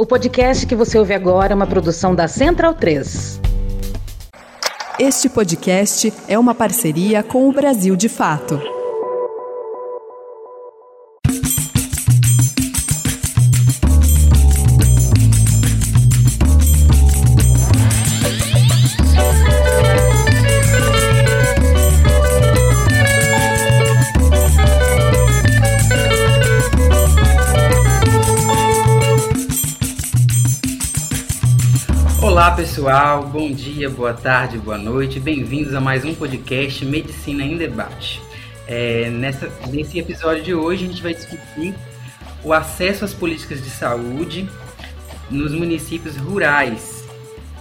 O podcast que você ouve agora é uma produção da Central 3. Este podcast é uma parceria com o Brasil de Fato. Pessoal, bom dia, boa tarde, boa noite, bem-vindos a mais um podcast Medicina em Debate. É, nessa, nesse episódio de hoje a gente vai discutir o acesso às políticas de saúde nos municípios rurais,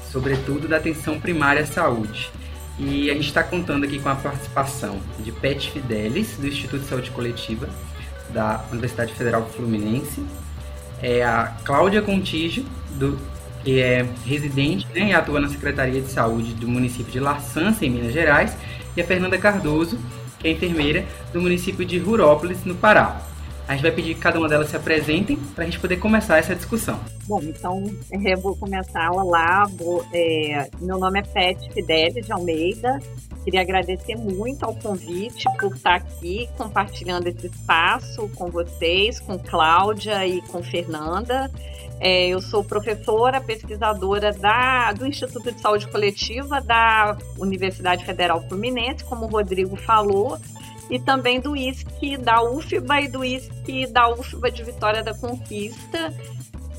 sobretudo da atenção primária à saúde. E a gente está contando aqui com a participação de Pet Fidelis, do Instituto de Saúde Coletiva da Universidade Federal Fluminense, é a Cláudia Contígio, do que é residente né, e atua na Secretaria de Saúde do município de Laçança, em Minas Gerais, e a Fernanda Cardoso, que é enfermeira do município de Rurópolis, no Pará. A gente vai pedir que cada uma delas se apresentem para a gente poder começar essa discussão. Bom, então eu vou começar. Olá, vou, é, meu nome é Pet Fidelis de Almeida. Queria agradecer muito ao convite por estar aqui compartilhando esse espaço com vocês, com Cláudia e com Fernanda. É, eu sou professora, pesquisadora da, do Instituto de Saúde Coletiva da Universidade Federal Fluminense, como o Rodrigo falou, e também do ISC da UFBA e do ISC da UFBA de Vitória da Conquista.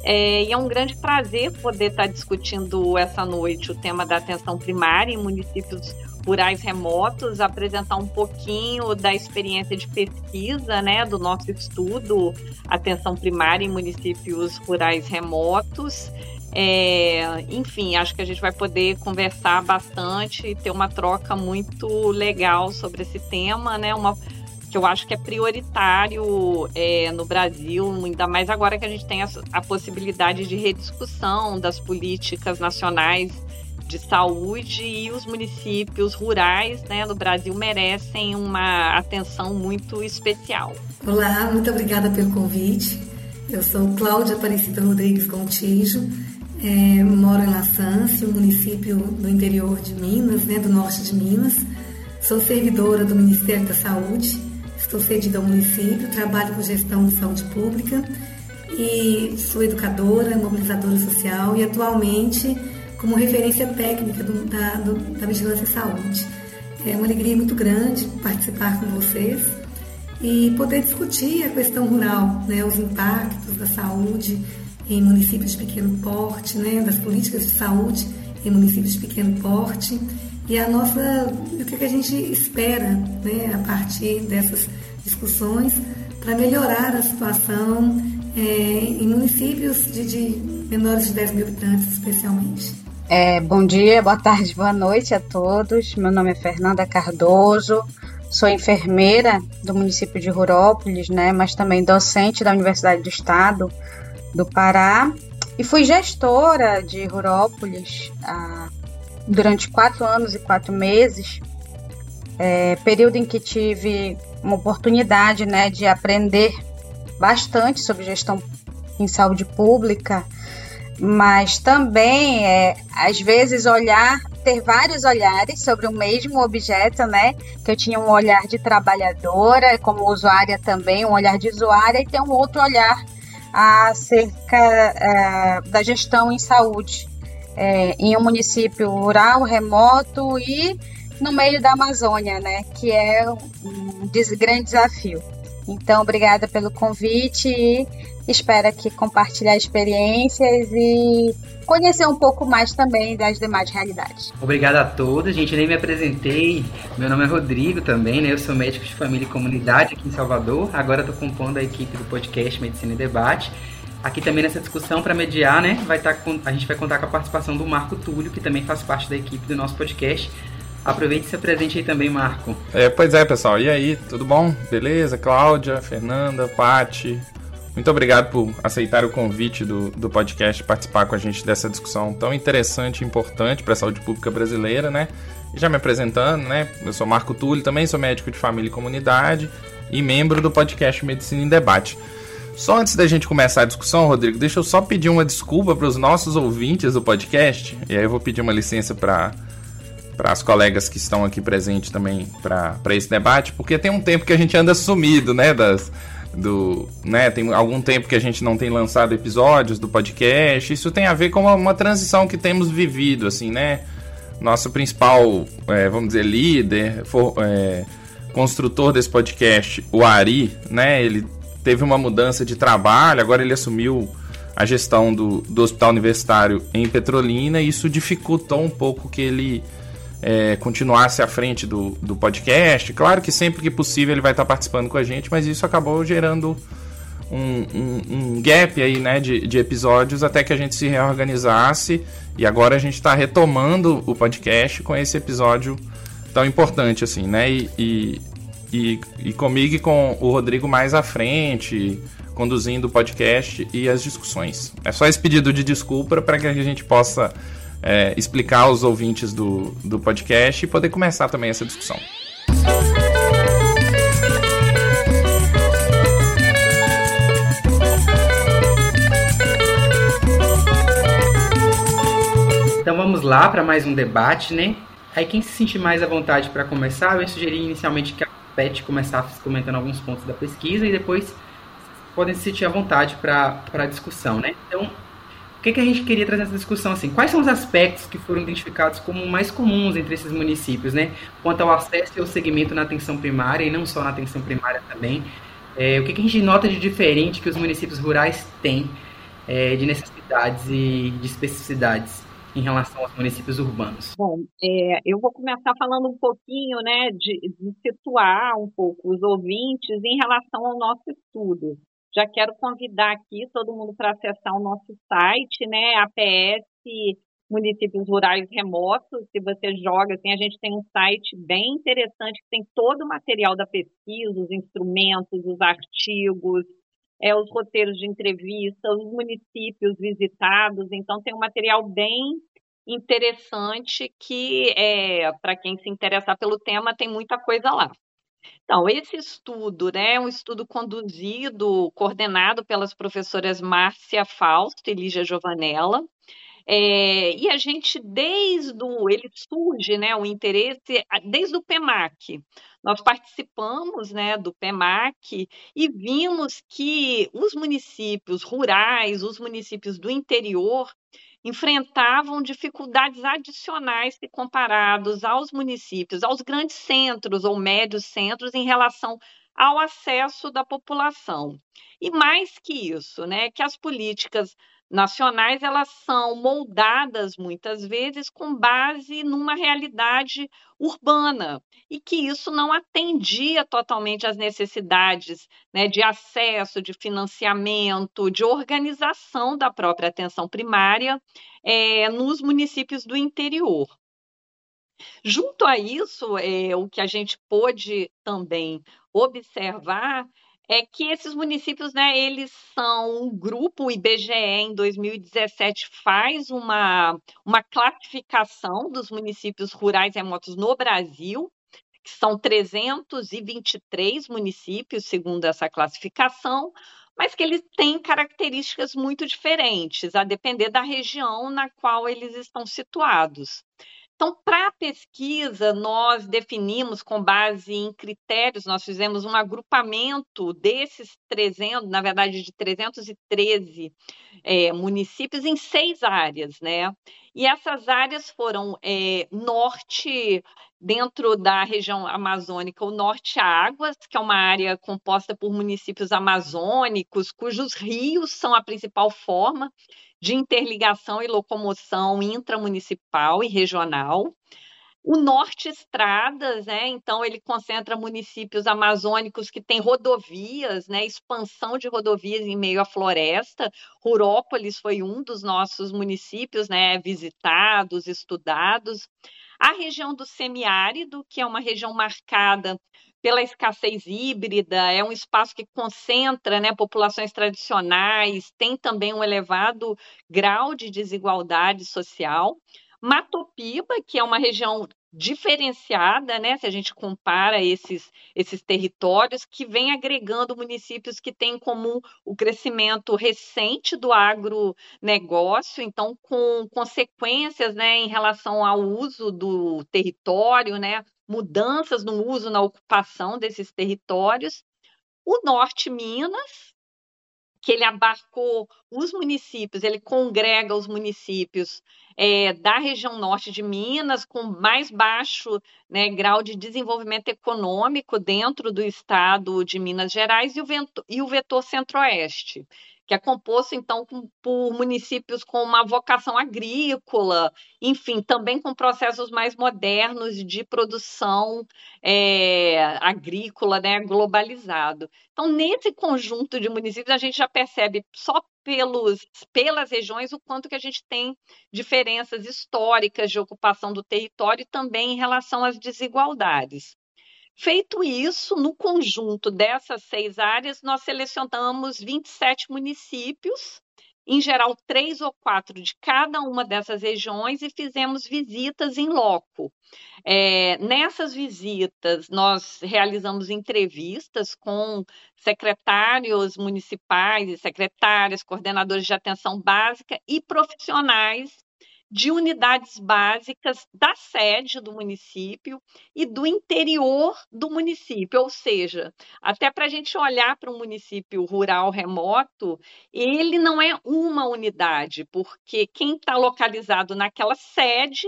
É, e é um grande prazer poder estar discutindo essa noite o tema da atenção primária em municípios rurais remotos, apresentar um pouquinho da experiência de pesquisa, né, do nosso estudo atenção primária em municípios rurais remotos. É, enfim, acho que a gente vai poder conversar bastante e ter uma troca muito legal sobre esse tema, né? Uma que eu acho que é prioritário é, no Brasil, ainda mais agora que a gente tem a, a possibilidade de rediscussão das políticas nacionais de saúde e os municípios rurais né, no Brasil merecem uma atenção muito especial. Olá, muito obrigada pelo convite. Eu sou Cláudia Aparecida Rodrigues Gontijo, é, moro em La Sance, um município do interior de Minas, né, do norte de Minas. Sou servidora do Ministério da Saúde, estou cedida ao município, trabalho com gestão de saúde pública e sou educadora, mobilizadora social e atualmente como referência técnica do, da, do, da Vigilância em Saúde. É uma alegria muito grande participar com vocês e poder discutir a questão rural, né, os impactos da saúde em municípios de pequeno porte, né, das políticas de saúde em municípios de pequeno porte e a nossa, o que a gente espera né, a partir dessas discussões para melhorar a situação é, em municípios de, de menores de 10 mil habitantes, especialmente. É, bom dia, boa tarde, boa noite a todos. Meu nome é Fernanda Cardoso, sou enfermeira do município de Rurópolis, né, mas também docente da Universidade do Estado do Pará e fui gestora de Rurópolis ah, durante quatro anos e quatro meses, é, período em que tive uma oportunidade né, de aprender bastante sobre gestão em saúde pública mas também é às vezes olhar ter vários olhares sobre o mesmo objeto, né? Que eu tinha um olhar de trabalhadora, como usuária também, um olhar de usuária, e ter um outro olhar acerca é, da gestão em saúde é, em um município rural, remoto e no meio da Amazônia, né? Que é um grande desafio. Então, obrigada pelo convite e espero aqui compartilhar experiências e conhecer um pouco mais também das demais realidades. Obrigado a todos, gente. Nem me apresentei. Meu nome é Rodrigo também, né? Eu sou médico de família e comunidade aqui em Salvador. Agora estou compondo a equipe do podcast Medicina e Debate. Aqui também nessa discussão para mediar, né? Vai estar tá a gente vai contar com a participação do Marco Túlio, que também faz parte da equipe do nosso podcast. Aproveite e se apresente aí também, Marco. É, pois é, pessoal. E aí, tudo bom? Beleza? Cláudia, Fernanda, Pati. Muito obrigado por aceitar o convite do, do podcast participar com a gente dessa discussão tão interessante e importante para a saúde pública brasileira, né? E já me apresentando, né? Eu sou Marco Túlio, também sou médico de família e comunidade e membro do podcast Medicina em Debate. Só antes da gente começar a discussão, Rodrigo, deixa eu só pedir uma desculpa para os nossos ouvintes do podcast. E aí eu vou pedir uma licença para para as colegas que estão aqui presentes também para esse debate, porque tem um tempo que a gente anda sumido, né, das, do, né, tem algum tempo que a gente não tem lançado episódios do podcast. Isso tem a ver com uma, uma transição que temos vivido, assim, né? Nosso principal, é, vamos dizer, líder, for, é, construtor desse podcast, o Ari, né? Ele teve uma mudança de trabalho, agora ele assumiu a gestão do, do hospital universitário em Petrolina e isso dificultou um pouco que ele é, continuasse à frente do, do podcast. Claro que sempre que possível ele vai estar participando com a gente, mas isso acabou gerando um, um, um gap aí, né, de, de episódios até que a gente se reorganizasse e agora a gente está retomando o podcast com esse episódio tão importante assim, né? E, e, e, e comigo e com o Rodrigo mais à frente, conduzindo o podcast e as discussões. É só esse pedido de desculpa para que a gente possa é, explicar aos ouvintes do, do podcast e poder começar também essa discussão. Então vamos lá para mais um debate, né? Aí quem se sentir mais à vontade para começar, eu sugeri inicialmente que a Pet começasse comentando alguns pontos da pesquisa e depois podem se sentir à vontade para a discussão, né? Então, o que, que a gente queria trazer nessa discussão? Assim, quais são os aspectos que foram identificados como mais comuns entre esses municípios, né? Quanto ao acesso e ao segmento na atenção primária e não só na atenção primária também. É, o que, que a gente nota de diferente que os municípios rurais têm é, de necessidades e de especificidades? em relação aos municípios urbanos? Bom, é, eu vou começar falando um pouquinho, né, de, de, situar um pouco os ouvintes em relação ao nosso estudo. Já quero convidar aqui todo mundo para acessar o nosso site, né, APS Municípios Rurais Remotos. Se você joga, assim, a gente tem um site bem interessante que tem todo o material da pesquisa, os instrumentos, os artigos, é, os roteiros de entrevista, os municípios visitados. Então, tem um material bem interessante que, é, para quem se interessar pelo tema, tem muita coisa lá. Então, esse estudo né, é um estudo conduzido, coordenado pelas professoras Márcia Fausto e Lígia Giovanella, é, e a gente, desde o. Ele surge, né, o interesse, desde o PEMAC. Nós participamos né, do PEMAC e vimos que os municípios rurais, os municípios do interior, enfrentavam dificuldades adicionais se comparados aos municípios, aos grandes centros ou médios centros em relação ao acesso da população. E mais que isso, né, que as políticas nacionais elas são moldadas muitas vezes com base numa realidade urbana e que isso não atendia totalmente às necessidades né, de acesso, de financiamento, de organização da própria atenção primária é, nos municípios do interior. Junto a isso, é, o que a gente pôde também observar é que esses municípios, né, eles são um grupo, o IBGE em 2017 faz uma, uma classificação dos municípios rurais remotos no Brasil, que são 323 municípios, segundo essa classificação, mas que eles têm características muito diferentes, a depender da região na qual eles estão situados. Então, para a pesquisa, nós definimos com base em critérios, nós fizemos um agrupamento desses 300, na verdade, de 313 é, municípios em seis áreas, né? E essas áreas foram é, norte, dentro da região amazônica, o Norte Águas, que é uma área composta por municípios amazônicos, cujos rios são a principal forma de interligação e locomoção intramunicipal e regional. O Norte Estradas, né? Então ele concentra municípios amazônicos que têm rodovias, né? Expansão de rodovias em meio à floresta. Rurópolis foi um dos nossos municípios, né? Visitados, estudados. A região do semiárido, que é uma região marcada pela escassez híbrida, é um espaço que concentra né, populações tradicionais, tem também um elevado grau de desigualdade social. Matopiba, que é uma região diferenciada, né, se a gente compara esses, esses territórios, que vem agregando municípios que têm em comum o crescimento recente do agronegócio, então com consequências né, em relação ao uso do território, né, mudanças no uso, na ocupação desses territórios. O Norte Minas, que ele abarcou os municípios, ele congrega os municípios é, da região norte de Minas, com mais baixo né, grau de desenvolvimento econômico dentro do estado de Minas Gerais, e o, vento, e o vetor centro-oeste, que é composto, então, por municípios com uma vocação agrícola, enfim, também com processos mais modernos de produção é, agrícola, né, globalizado. Então, nesse conjunto de municípios, a gente já percebe só pelos, pelas regiões o quanto que a gente tem diferenças históricas de ocupação do território e também em relação às desigualdades. Feito isso, no conjunto dessas seis áreas, nós selecionamos 27 municípios, em geral, três ou quatro de cada uma dessas regiões, e fizemos visitas em loco. É, nessas visitas, nós realizamos entrevistas com secretários municipais e secretárias, coordenadores de atenção básica e profissionais de unidades básicas da sede do município e do interior do município, ou seja, até para a gente olhar para um município rural remoto, ele não é uma unidade, porque quem está localizado naquela sede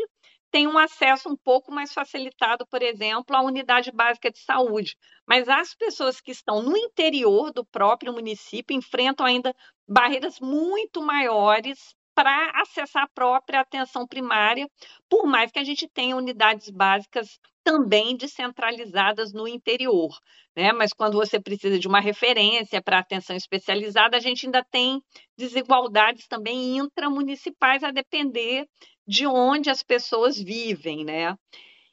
tem um acesso um pouco mais facilitado, por exemplo, à unidade básica de saúde. Mas as pessoas que estão no interior do próprio município enfrentam ainda barreiras muito maiores para acessar a própria atenção primária, por mais que a gente tenha unidades básicas também descentralizadas no interior, né? Mas quando você precisa de uma referência para atenção especializada, a gente ainda tem desigualdades também intramunicipais a depender de onde as pessoas vivem, né?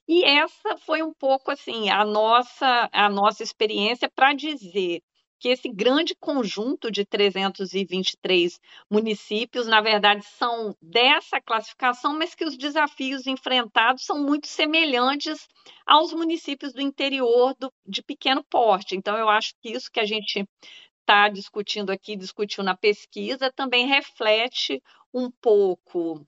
E essa foi um pouco assim a nossa a nossa experiência para dizer que esse grande conjunto de 323 municípios, na verdade, são dessa classificação, mas que os desafios enfrentados são muito semelhantes aos municípios do interior do, de pequeno porte. Então, eu acho que isso que a gente está discutindo aqui, discutiu na pesquisa, também reflete um pouco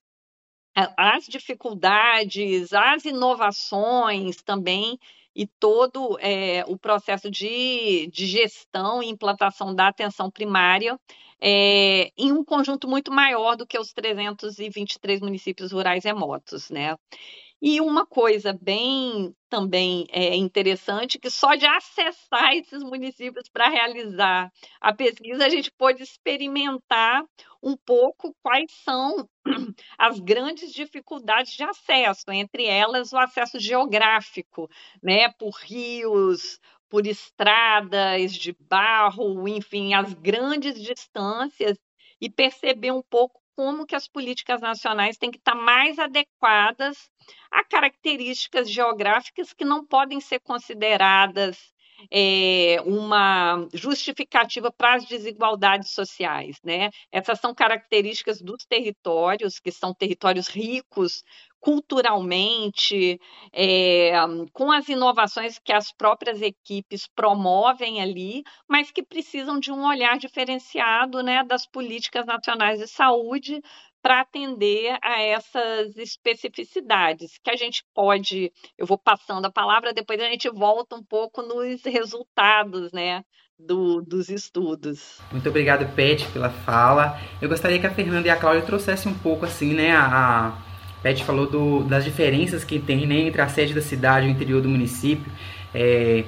as dificuldades, as inovações também e todo é, o processo de, de, gestão e implantação da atenção primária é, em um conjunto muito maior do que os 323 municípios rurais remotos, né? E uma coisa bem também é, interessante, que só de acessar esses municípios para realizar a pesquisa, a gente pôde experimentar um pouco quais são as grandes dificuldades de acesso, entre elas o acesso geográfico, né, por rios, por estradas de barro, enfim, as grandes distâncias e perceber um pouco como que as políticas nacionais têm que estar mais adequadas a características geográficas que não podem ser consideradas é, uma justificativa para as desigualdades sociais. Né? Essas são características dos territórios, que são territórios ricos culturalmente, é, com as inovações que as próprias equipes promovem ali, mas que precisam de um olhar diferenciado né, das políticas nacionais de saúde para atender a essas especificidades, que a gente pode, eu vou passando a palavra, depois a gente volta um pouco nos resultados, né, do, dos estudos. Muito obrigado, Pet, pela fala. Eu gostaria que a Fernanda e a Cláudia trouxessem um pouco, assim, né, a, Pet falou do, das diferenças que tem, né, entre a sede da cidade e o interior do município, é,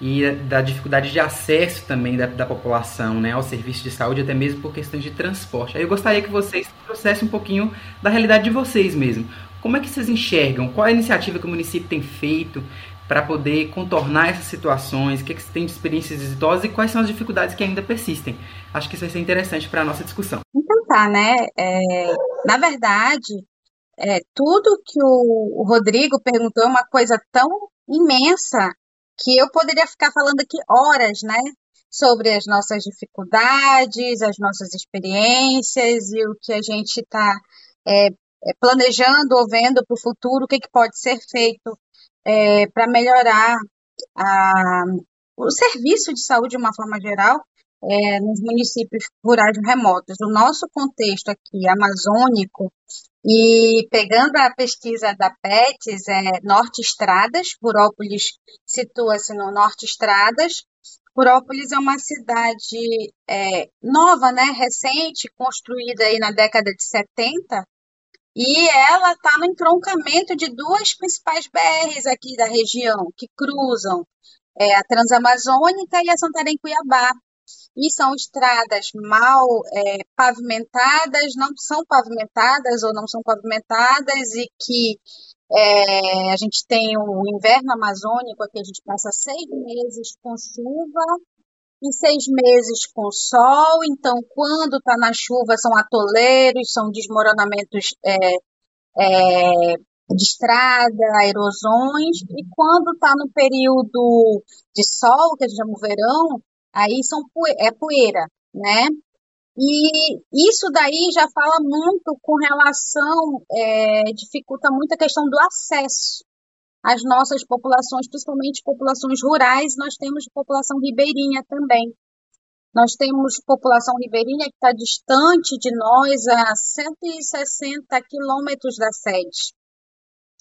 e da dificuldade de acesso também da, da população né, ao serviço de saúde, até mesmo por questões de transporte. Aí eu gostaria que vocês trouxessem um pouquinho da realidade de vocês mesmo. Como é que vocês enxergam? Qual a iniciativa que o município tem feito para poder contornar essas situações? O que, é que você tem de experiências exitosas e quais são as dificuldades que ainda persistem? Acho que isso vai ser interessante para a nossa discussão. Então tá, né? É, na verdade, é, tudo que o, Rodrigo perguntou é uma coisa tão imensa que eu poderia ficar falando aqui horas, né? Sobre as nossas dificuldades, as nossas experiências e o que a gente está é, é, planejando ou vendo para o futuro o que, que pode ser feito é, para melhorar a, o serviço de saúde de uma forma geral é, nos municípios rurais remotos. O nosso contexto aqui amazônico, e pegando a pesquisa da PETS, é Norte Estradas, Purópolis situa-se no Norte Estradas. Purópolis é uma cidade é, nova, né, recente, construída aí na década de 70, e ela está no entroncamento de duas principais BRs aqui da região, que cruzam é, a Transamazônica e a Santarém-Cuiabá. E são estradas mal é, pavimentadas, não são pavimentadas ou não são pavimentadas, e que é, a gente tem o inverno amazônico, aqui a gente passa seis meses com chuva e seis meses com sol. Então, quando está na chuva, são atoleiros, são desmoronamentos é, é, de estrada, erosões, e quando está no período de sol, que a gente chama o verão, aí são é poeira, né? E isso daí já fala muito com relação, é, dificulta muito a questão do acesso às nossas populações, principalmente populações rurais, nós temos população ribeirinha também. Nós temos população ribeirinha que está distante de nós a 160 quilômetros da sede,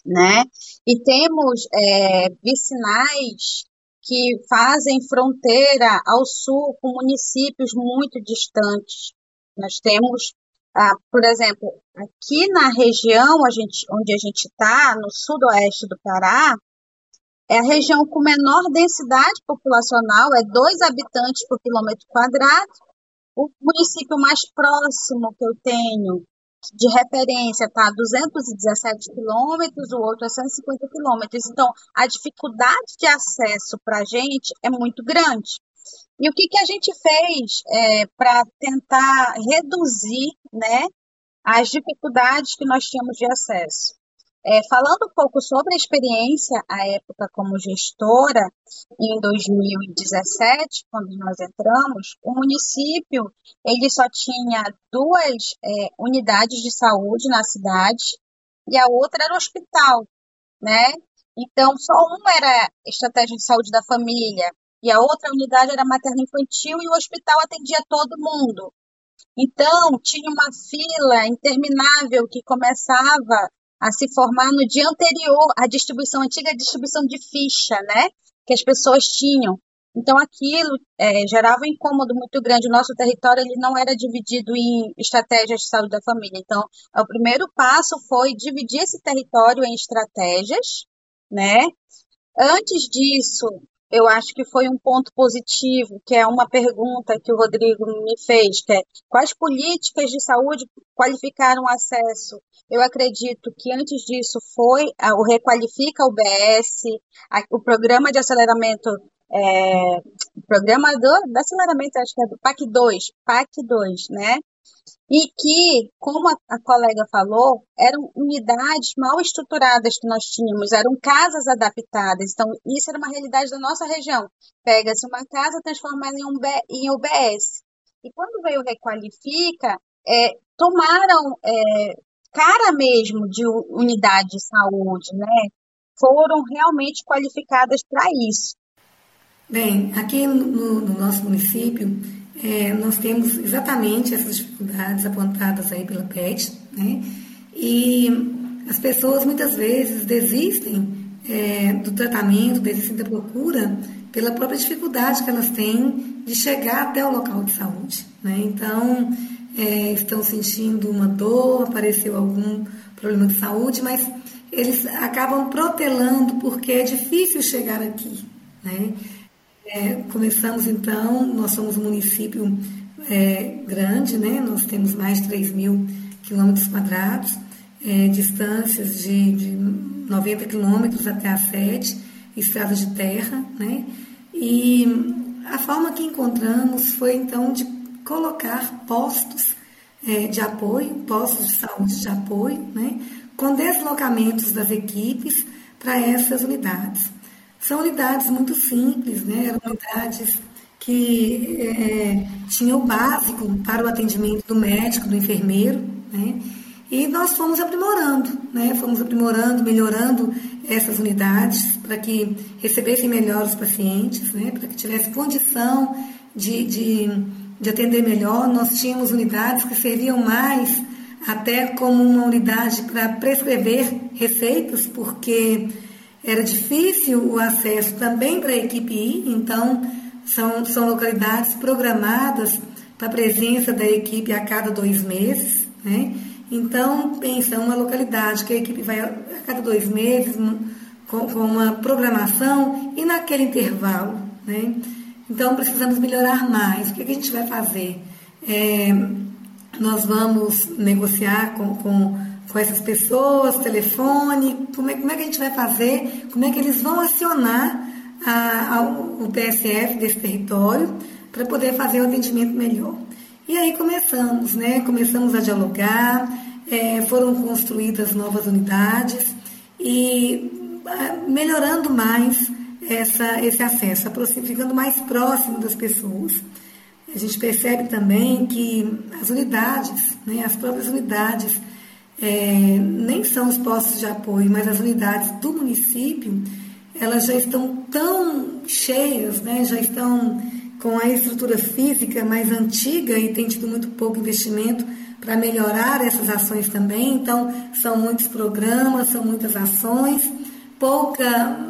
né? E temos é, vicinais que fazem fronteira ao sul com municípios muito distantes. Nós temos, ah, por exemplo, aqui na região a gente, onde a gente está, no sudoeste do Pará, é a região com menor densidade populacional, é dois habitantes por quilômetro quadrado. O município mais próximo que eu tenho de referência está a 217 quilômetros, o outro é 150 quilômetros. Então, a dificuldade de acesso para a gente é muito grande. E o que, que a gente fez é, para tentar reduzir né, as dificuldades que nós tínhamos de acesso? É, falando um pouco sobre a experiência, a época como gestora, em 2017, quando nós entramos, o município ele só tinha duas é, unidades de saúde na cidade e a outra era o hospital, né? Então, só uma era estratégia de saúde da família e a outra unidade era materno-infantil e o hospital atendia todo mundo. Então, tinha uma fila interminável que começava a se formar no dia anterior à distribuição, antiga distribuição de ficha, né? Que as pessoas tinham. Então, aquilo é, gerava um incômodo muito grande. O nosso território ele não era dividido em estratégias de saúde da família. Então, o primeiro passo foi dividir esse território em estratégias, né? Antes disso, eu acho que foi um ponto positivo, que é uma pergunta que o Rodrigo me fez, que é quais políticas de saúde qualificaram o acesso? Eu acredito que antes disso foi o Requalifica UBS, o programa de aceleramento, é, programa do, de aceleramento, acho que é do PAC 2, PAC 2, né? E que, como a, a, colega falou, eram unidades mal estruturadas que nós tínhamos, eram casas adaptadas. Então, isso era uma realidade da nossa região. Pega-se uma casa, transforma ela em, um, em UBS. E quando veio Requalifica, é, tomaram é, cara mesmo de unidade de saúde, né? Foram realmente qualificadas para isso. Bem, aqui no, no nosso município, é, nós temos exatamente essas dificuldades apontadas aí pela PET, né? E as pessoas muitas vezes desistem é, do tratamento, desistem da procura pela própria dificuldade que elas têm de chegar até o local de saúde, né? Então, é, estão sentindo uma dor, apareceu algum problema de saúde, mas eles acabam protelando porque é difícil chegar aqui, né? É, começamos então, nós somos um município é, grande, né? nós temos mais de 3 mil quilômetros quadrados, é, distâncias de, de 90 quilômetros até a sede, estradas de terra, né? e a forma que encontramos foi então de colocar postos é, de apoio, postos de saúde de apoio, né? com deslocamentos das equipes para essas unidades. São unidades muito simples, né? Eram unidades que é, tinham o básico para o atendimento do médico, do enfermeiro, né? E nós fomos aprimorando, né? Fomos aprimorando, melhorando essas unidades para que recebessem melhor os pacientes, né? Para que tivesse condição de, de, de atender melhor. Nós tínhamos unidades que serviam mais até como uma unidade para prescrever receitas, porque era difícil o acesso também para a equipe ir, então são, são localidades programadas para a presença da equipe a cada dois meses, né? Então, pensa, uma localidade que a equipe vai a cada dois meses com, com uma programação e naquele intervalo, né? Então, precisamos melhorar mais. O que, é a gente vai fazer? É, nós vamos negociar com, com, com essas pessoas, telefone, como é, como é que a gente vai fazer, como é que eles vão acionar a, a, o PSF desse território para poder fazer o atendimento melhor. E aí começamos, né? Começamos a dialogar, é, foram construídas novas unidades e melhorando mais essa, esse acesso, ficando mais próximo das pessoas. A gente percebe também que as unidades, né, as próprias unidades, é, nem são os postos de apoio, mas as unidades do município, elas já estão tão cheias, né, já estão com a estrutura física mais antiga e tem tido muito pouco investimento para melhorar essas ações também. Então, são muitos programas, são muitas ações, pouca.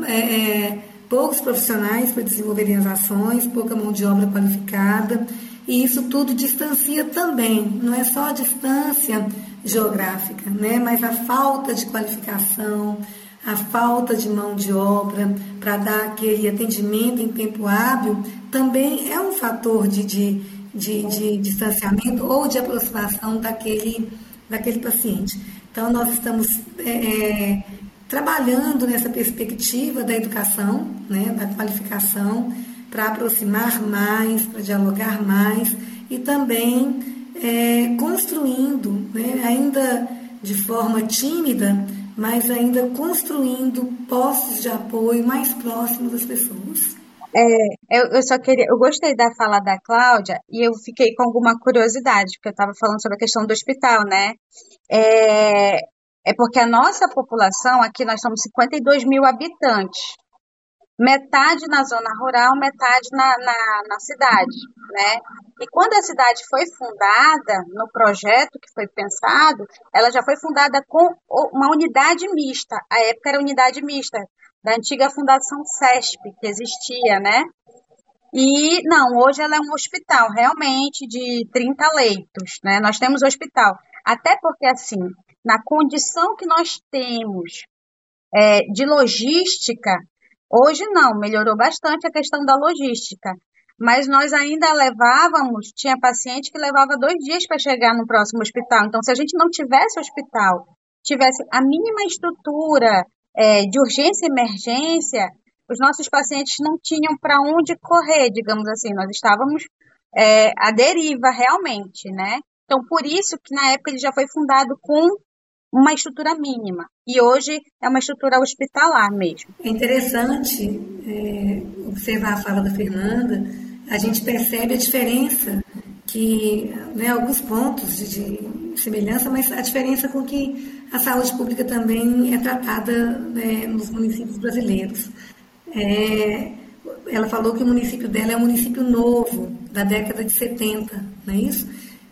É, é, poucos profissionais para desenvolverem as ações, pouca mão de obra qualificada, e isso tudo distancia também, não é só a distância geográfica, né, mas a falta de qualificação, a falta de mão de obra para dar aquele atendimento em tempo hábil também é um fator de, de, de, de distanciamento ou de aproximação daquele, daquele paciente. Então, nós estamos é, é trabalhando nessa perspectiva da educação, né, da qualificação, para aproximar mais, para dialogar mais e também é, construindo, né, ainda de forma tímida, mas ainda construindo postos de apoio mais próximos das pessoas. É, eu, eu, só queria, eu gostei da fala da Cláudia e eu fiquei com alguma curiosidade, porque eu estava falando sobre a questão do hospital, né? É, é porque a nossa população, aqui nós somos 52 mil habitantes, metade na zona rural, metade na, na, na, cidade, né? E quando a cidade foi fundada, no projeto que foi pensado, ela já foi fundada com uma unidade mista. A época era unidade mista, da antiga Fundação CESP, que existia, né? E não, hoje ela é um hospital, realmente, de 30 leitos, né? Nós temos hospital. Até porque, assim, na condição que nós temos é, de logística, hoje não, melhorou bastante a questão da logística. Mas nós ainda levávamos, tinha paciente que levava dois dias para chegar no próximo hospital. Então, se a gente não tivesse hospital, tivesse a mínima estrutura é, de urgência e emergência, os nossos pacientes não tinham para onde correr, digamos assim. Nós estávamos é, à deriva realmente, né? Então, por isso que na época ele já foi fundado com uma estrutura mínima. E hoje é uma estrutura hospitalar mesmo. É interessante é, observar a fala da Fernanda. A gente percebe a diferença que, né, alguns pontos de, de, semelhança, mas a diferença com que a saúde pública também é tratada né, nos municípios brasileiros. É, ela falou que o município dela é um município novo, da década de 70, não é isso?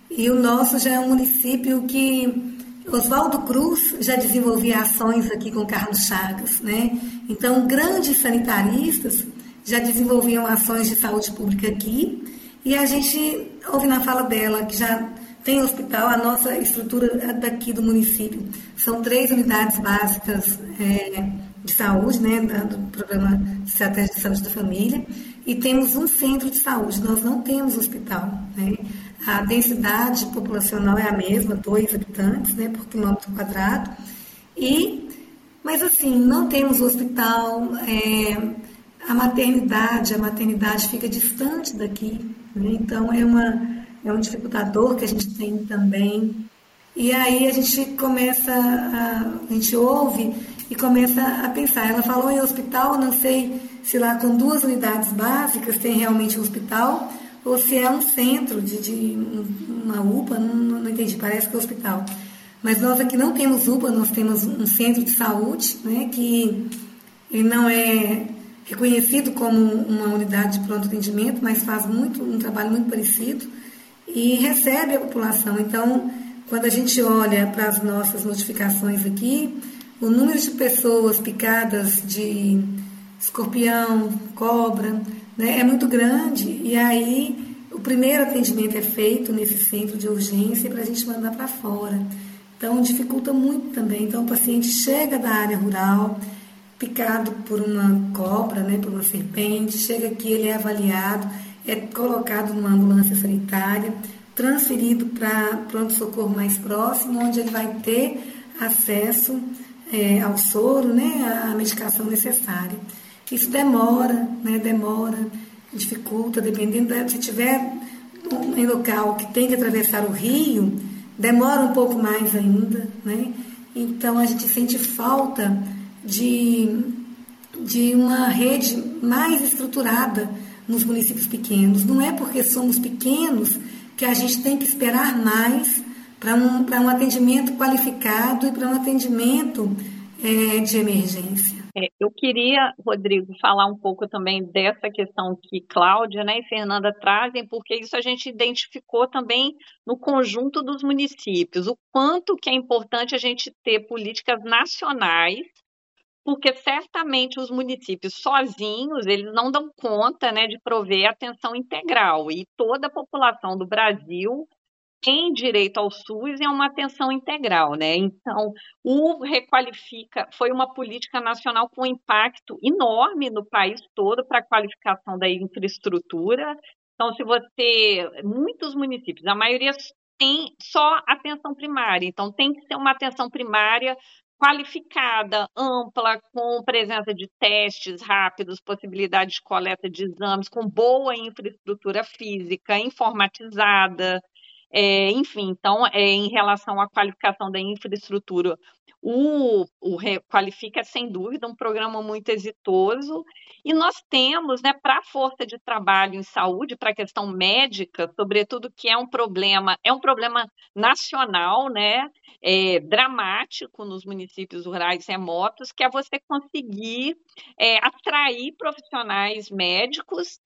E o nosso já é um município que Oswaldo Cruz já desenvolvia ações aqui com Carlos Chagas, né? Então, grandes sanitaristas já desenvolviam ações de saúde pública aqui e a gente ouve na fala dela que já tem hospital, a nossa estrutura daqui do município são três unidades básicas é, de saúde, né, do programa de estratégia de saúde da família, e temos um centro de saúde, nós não temos hospital, né? A densidade populacional é a mesma, dois habitantes né, por quilômetro quadrado. E, mas assim, não temos hospital, é, a maternidade, a maternidade fica distante daqui, né, então é, uma, é um dificultador que a gente tem também. E aí a gente começa, a, a gente ouve e começa a pensar. Ela falou em hospital, não sei se lá com duas unidades básicas tem realmente um hospital, ou se é um centro de, de uma UPA, não, não, entendi, parece que é hospital. Mas nós aqui não temos UPA, nós temos um centro de saúde, né, que ele não é reconhecido como uma unidade de pronto atendimento, mas faz muito um trabalho muito parecido e recebe a população. Então, quando a gente olha para as nossas notificações aqui, o número de pessoas picadas de escorpião, cobra, né, é muito grande. E aí, o primeiro atendimento é feito nesse centro de urgência para a gente mandar para fora. Então, dificulta muito também. Então, o paciente chega da área rural, picado por uma cobra, né, por uma serpente, chega aqui, ele é avaliado, é colocado numa ambulância sanitária, transferido para pronto-socorro mais próximo, onde ele vai ter acesso é, ao soro, né, à medicação necessária. Isso demora, né, demora, dificulta, dependendo, se tiver um local que tem que atravessar o rio, demora um pouco mais ainda, né? Então a gente sente falta de, de uma rede mais estruturada nos municípios pequenos. Não é porque somos pequenos que a gente tem que esperar mais para um, um atendimento qualificado e para um atendimento é, de emergência. É, eu queria, Rodrigo, falar um pouco também dessa questão que Cláudia né, e Fernanda trazem, porque isso a gente identificou também no conjunto dos municípios, o quanto que é importante a gente ter políticas nacionais, porque certamente os municípios sozinhos, eles não dão conta né, de prover atenção integral, e toda a população do Brasil tem direito ao SUS é uma atenção integral, né? Então, o Requalifica foi uma política nacional com impacto enorme no país todo para a qualificação da infraestrutura. Então, se você, muitos municípios, a maioria tem só atenção primária, então tem que ser uma atenção primária qualificada, ampla, com presença de testes rápidos, possibilidade de coleta de exames, com boa infraestrutura física, informatizada, é, enfim, então, é, em relação à qualificação da infraestrutura, o, o Qualifica é, sem dúvida, um programa muito exitoso. E nós temos, né, para a força de trabalho em saúde, para a questão médica, sobretudo, que é um problema, é um problema nacional, né, é, dramático nos municípios rurais remotos, que é você conseguir é, atrair profissionais médicos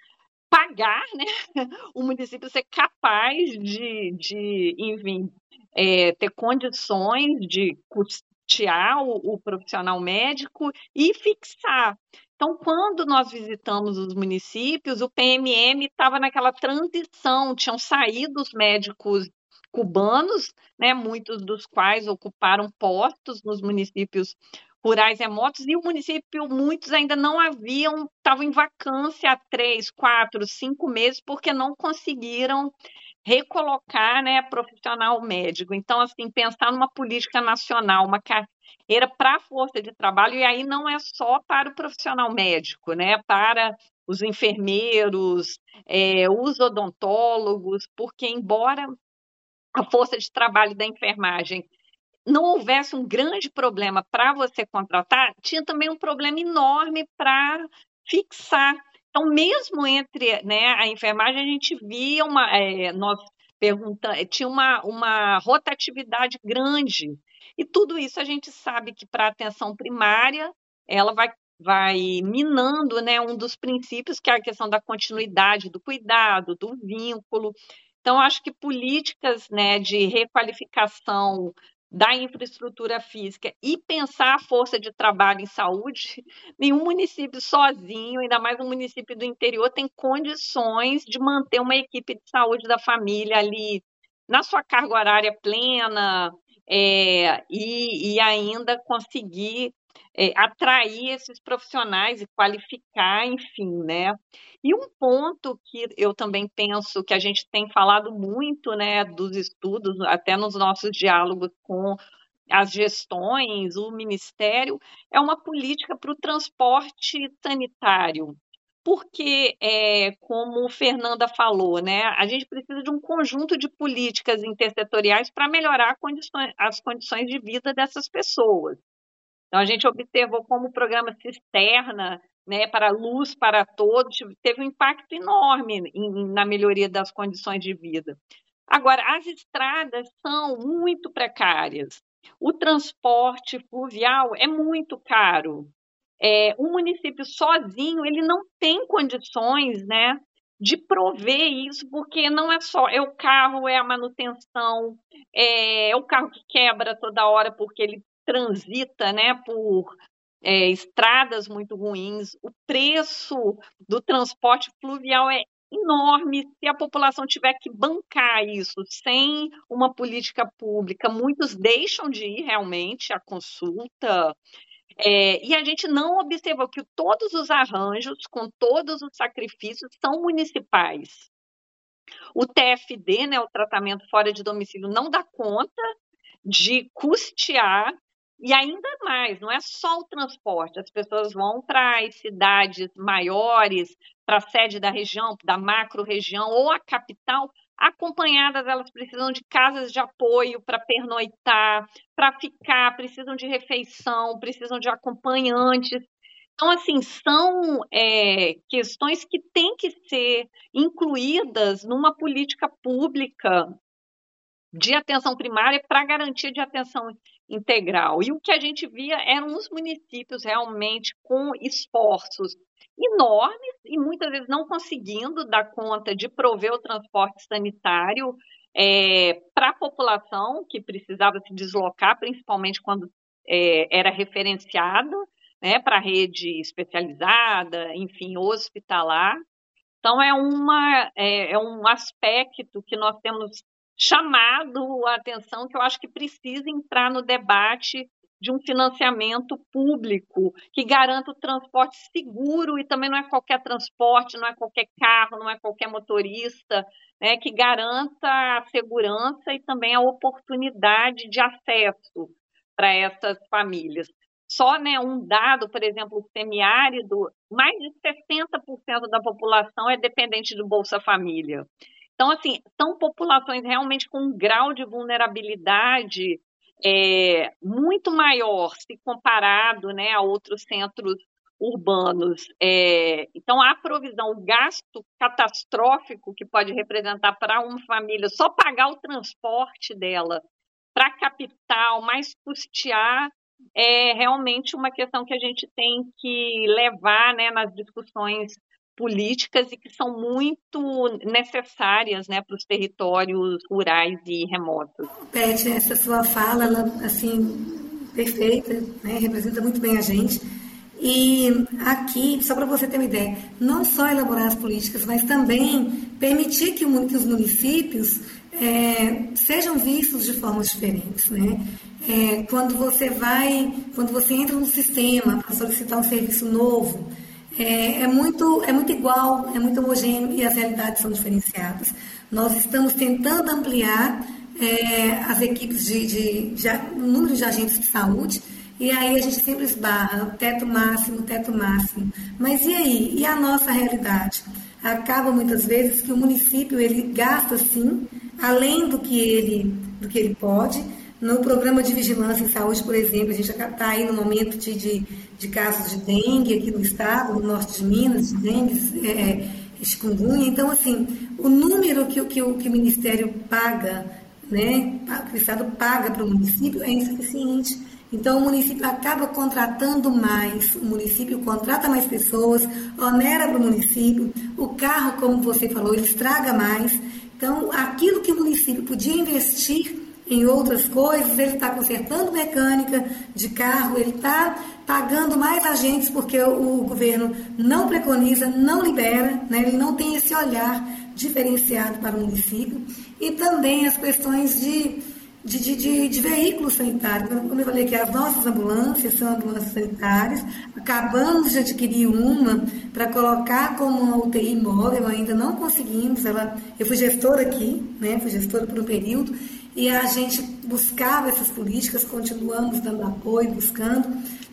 pagar, né, o município ser capaz de, de enfim, é, ter condições de custear o, o profissional médico e fixar. Então, quando nós visitamos os municípios, o PMM estava naquela transição, tinham saído os médicos cubanos, né, muitos dos quais ocuparam postos nos municípios rurais remotos e o município, muitos ainda não haviam, estavam em vacância há três, quatro, cinco meses, porque não conseguiram recolocar né, profissional médico. Então, assim, pensar numa política nacional, uma carreira para a força de trabalho, e aí não é só para o profissional médico, né? Para os enfermeiros, é, os odontólogos, porque embora a força de trabalho da enfermagem não houvesse um grande problema para você contratar, tinha também um problema enorme para fixar. Então, mesmo entre né, a enfermagem, a gente via uma. É, nós perguntando, tinha uma, uma rotatividade grande. E tudo isso a gente sabe que para a atenção primária, ela vai, vai minando né, um dos princípios, que é a questão da continuidade do cuidado, do vínculo. Então, acho que políticas né, de requalificação da infraestrutura física e pensar a força de trabalho em saúde, nenhum município sozinho, ainda mais um município do interior, tem condições de manter uma equipe de saúde da família ali na sua carga horária plena é, e, e ainda conseguir é, atrair esses profissionais e qualificar, enfim, né? E um ponto que eu também penso que a gente tem falado muito, né, dos estudos, até nos nossos diálogos com as gestões, o ministério, é uma política para o transporte sanitário. Porque, é, como Fernanda falou, né, a gente precisa de um conjunto de políticas intersetoriais para melhorar condições, as condições de vida dessas pessoas. Então, a gente observou como o programa Cisterna, né, para luz para todos, teve um impacto enorme em, na melhoria das condições de vida. Agora, as estradas são muito precárias. O transporte fluvial é muito caro. É, o município sozinho ele não tem condições, né, de prover isso, porque não é só é o carro, é a manutenção, é, é o carro que quebra toda hora porque ele transita, né, por é, estradas muito ruins. O preço do transporte fluvial é enorme se a população tiver que bancar isso sem uma política pública. Muitos deixam de ir realmente à consulta. É, e a gente não observou que todos os arranjos, com todos os sacrifícios, são municipais. O TFD, né, o tratamento fora de domicílio, não dá conta de custear e ainda mais, não é só o transporte, as pessoas vão para as cidades maiores, para a sede da região, da macro-região ou a capital, acompanhadas, elas precisam de casas de apoio para pernoitar, para ficar, precisam de refeição, precisam de acompanhantes. Então, assim, são é, questões que têm que ser incluídas numa política pública de atenção primária para garantia de atenção integral. E o que a gente via eram os municípios realmente com esforços enormes e muitas vezes não conseguindo dar conta de prover o transporte sanitário é, para a população que precisava se deslocar, principalmente quando é, era referenciado né, para a rede especializada, enfim, hospitalar. Então, é, uma, é, é um aspecto que nós temos chamado a atenção que eu acho que precisa entrar no debate de um financiamento público que garanta o transporte seguro e também não é qualquer transporte, não é qualquer carro, não é qualquer motorista, né, que garanta a segurança e também a oportunidade de acesso para essas famílias. Só né, um dado, por exemplo, o semiárido, mais de 60% da população é dependente do Bolsa Família. Então, assim, são populações realmente com um grau de vulnerabilidade é, muito maior se comparado né, a outros centros urbanos. É, então, a provisão, o gasto catastrófico que pode representar para uma família só pagar o transporte dela para a capital, mais custear, é realmente uma questão que a gente tem que levar né, nas discussões políticas e que são muito necessárias né, para os territórios rurais e remotos. Pet, essa sua fala, ela, assim, perfeita, né, representa muito bem a gente. E aqui, só para você ter uma ideia, não só elaborar as políticas, mas também permitir que, que os municípios é, sejam vistos de formas diferentes, né? É, quando você vai, quando você entra no sistema para solicitar um serviço novo, é, é, muito, é muito igual, é muito homogêneo e as realidades são diferenciadas. Nós estamos tentando ampliar é, as equipes de, de, de, o número de agentes de saúde, e aí a gente sempre esbarra, teto máximo, teto máximo. Mas e aí? E a nossa realidade? Acaba muitas vezes que o município ele gasta sim, além do que ele, do que ele pode, no programa de vigilância em saúde, por exemplo, a gente está aí no momento de, de, de, casos de dengue aqui no estado, no norte de Minas, de dengue, é, chikungunya. Então, assim, o número que, que, que o Ministério paga, né, que o Estado paga para o município é insuficiente. Então, o município acaba contratando mais, o município contrata mais pessoas, onera para o município, o carro, como você falou, ele estraga mais. Então, aquilo que o município podia investir em outras coisas, ele está consertando mecânica de carro, ele está pagando mais agentes porque o, governo não preconiza, não libera, né? ele não tem esse olhar diferenciado para o município. E também as questões de, de, de, de, de veículos sanitários. Como eu falei que as nossas ambulâncias são ambulâncias sanitárias, acabamos de adquirir uma para colocar como uma UTI móvel, ainda não conseguimos. Ela, eu fui gestora aqui, né? fui gestora por um período, e a gente buscava essas políticas, continuamos dando apoio, buscando,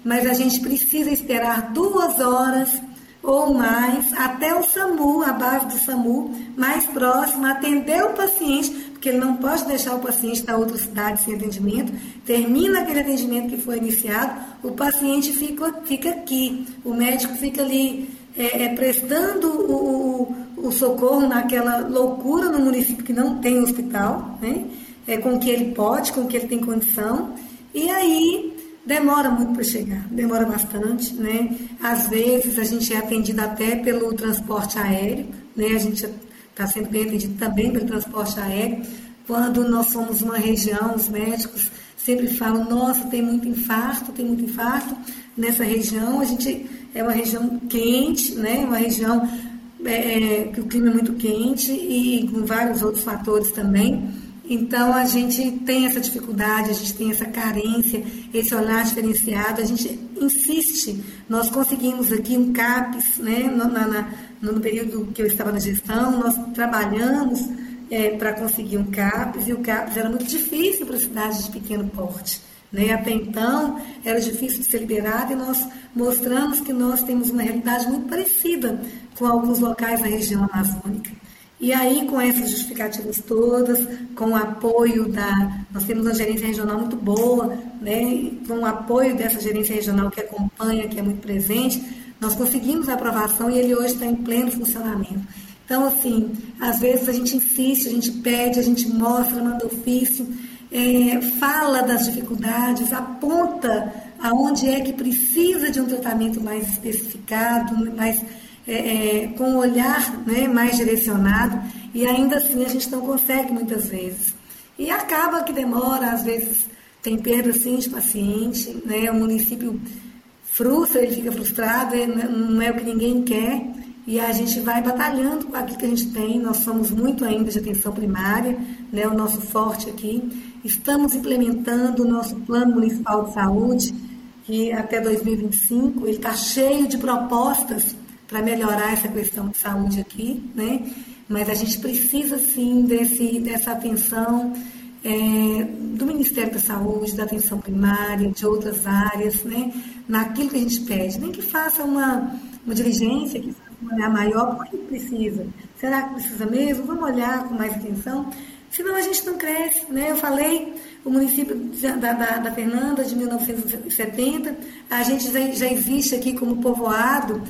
mas a gente precisa esperar duas horas ou mais até o SAMU, a base do SAMU, mais próximo, atender o paciente, porque ele não pode deixar o paciente na outra cidade sem atendimento. Termina aquele atendimento que foi iniciado, o paciente fica, fica aqui, o médico fica ali é, é, prestando o, o, o socorro naquela loucura no município que não tem hospital, né? É, com o que ele pode, com o que ele tem condição, e aí demora muito para chegar, demora bastante, né? Às vezes a gente é atendido até pelo transporte aéreo, né? A gente está sendo bem atendido também pelo transporte aéreo. Quando nós somos uma região, os médicos sempre falam, nossa, tem muito infarto, tem muito infarto nessa região. A gente é uma região quente, né? Uma região é, é, que o clima é muito quente e com vários outros fatores também. Então a gente tem essa dificuldade, a gente tem essa carência, esse olhar diferenciado, a gente insiste. Nós conseguimos aqui um CAPES, né, no, na, no período que eu estava na gestão, nós trabalhamos é, para conseguir um CAPES e o CAPES era muito difícil para cidades de pequeno porte. Né? Até então era difícil de ser liberado e nós mostramos que nós temos uma realidade muito parecida com alguns locais na região amazônica. E aí, com essas justificativas todas, com o apoio da. Nós temos uma gerência regional muito boa, né? com o apoio dessa gerência regional que acompanha, que é muito presente, nós conseguimos a aprovação e ele hoje está em pleno funcionamento. Então, assim, às vezes a gente insiste, a gente pede, a gente mostra, manda ofício, é, fala das dificuldades, aponta aonde é que precisa de um tratamento mais especificado, mais é, é, com um olhar né, mais direcionado, e ainda assim a gente não consegue muitas vezes. E acaba que demora, às vezes tem perda sim de paciente, né, o município frustra, ele fica frustrado, não é o que ninguém quer, e a gente vai batalhando com aquilo que a gente tem. Nós somos muito ainda de atenção primária, né, o nosso forte aqui. Estamos implementando o nosso Plano Municipal de Saúde, que até 2025 ele está cheio de propostas para melhorar essa questão de saúde aqui, né? Mas a gente precisa sim desse, dessa atenção é, do Ministério da Saúde, da atenção primária, de outras áreas, né? Naquilo que a gente pede, nem que faça uma, uma diligência, que faça uma olhar maior, porque precisa. Será que precisa mesmo? Vamos olhar com mais atenção. Senão a gente não cresce, né? Eu falei, o município da, da, da Fernanda, de 1970, a gente já, já existe aqui como povoado,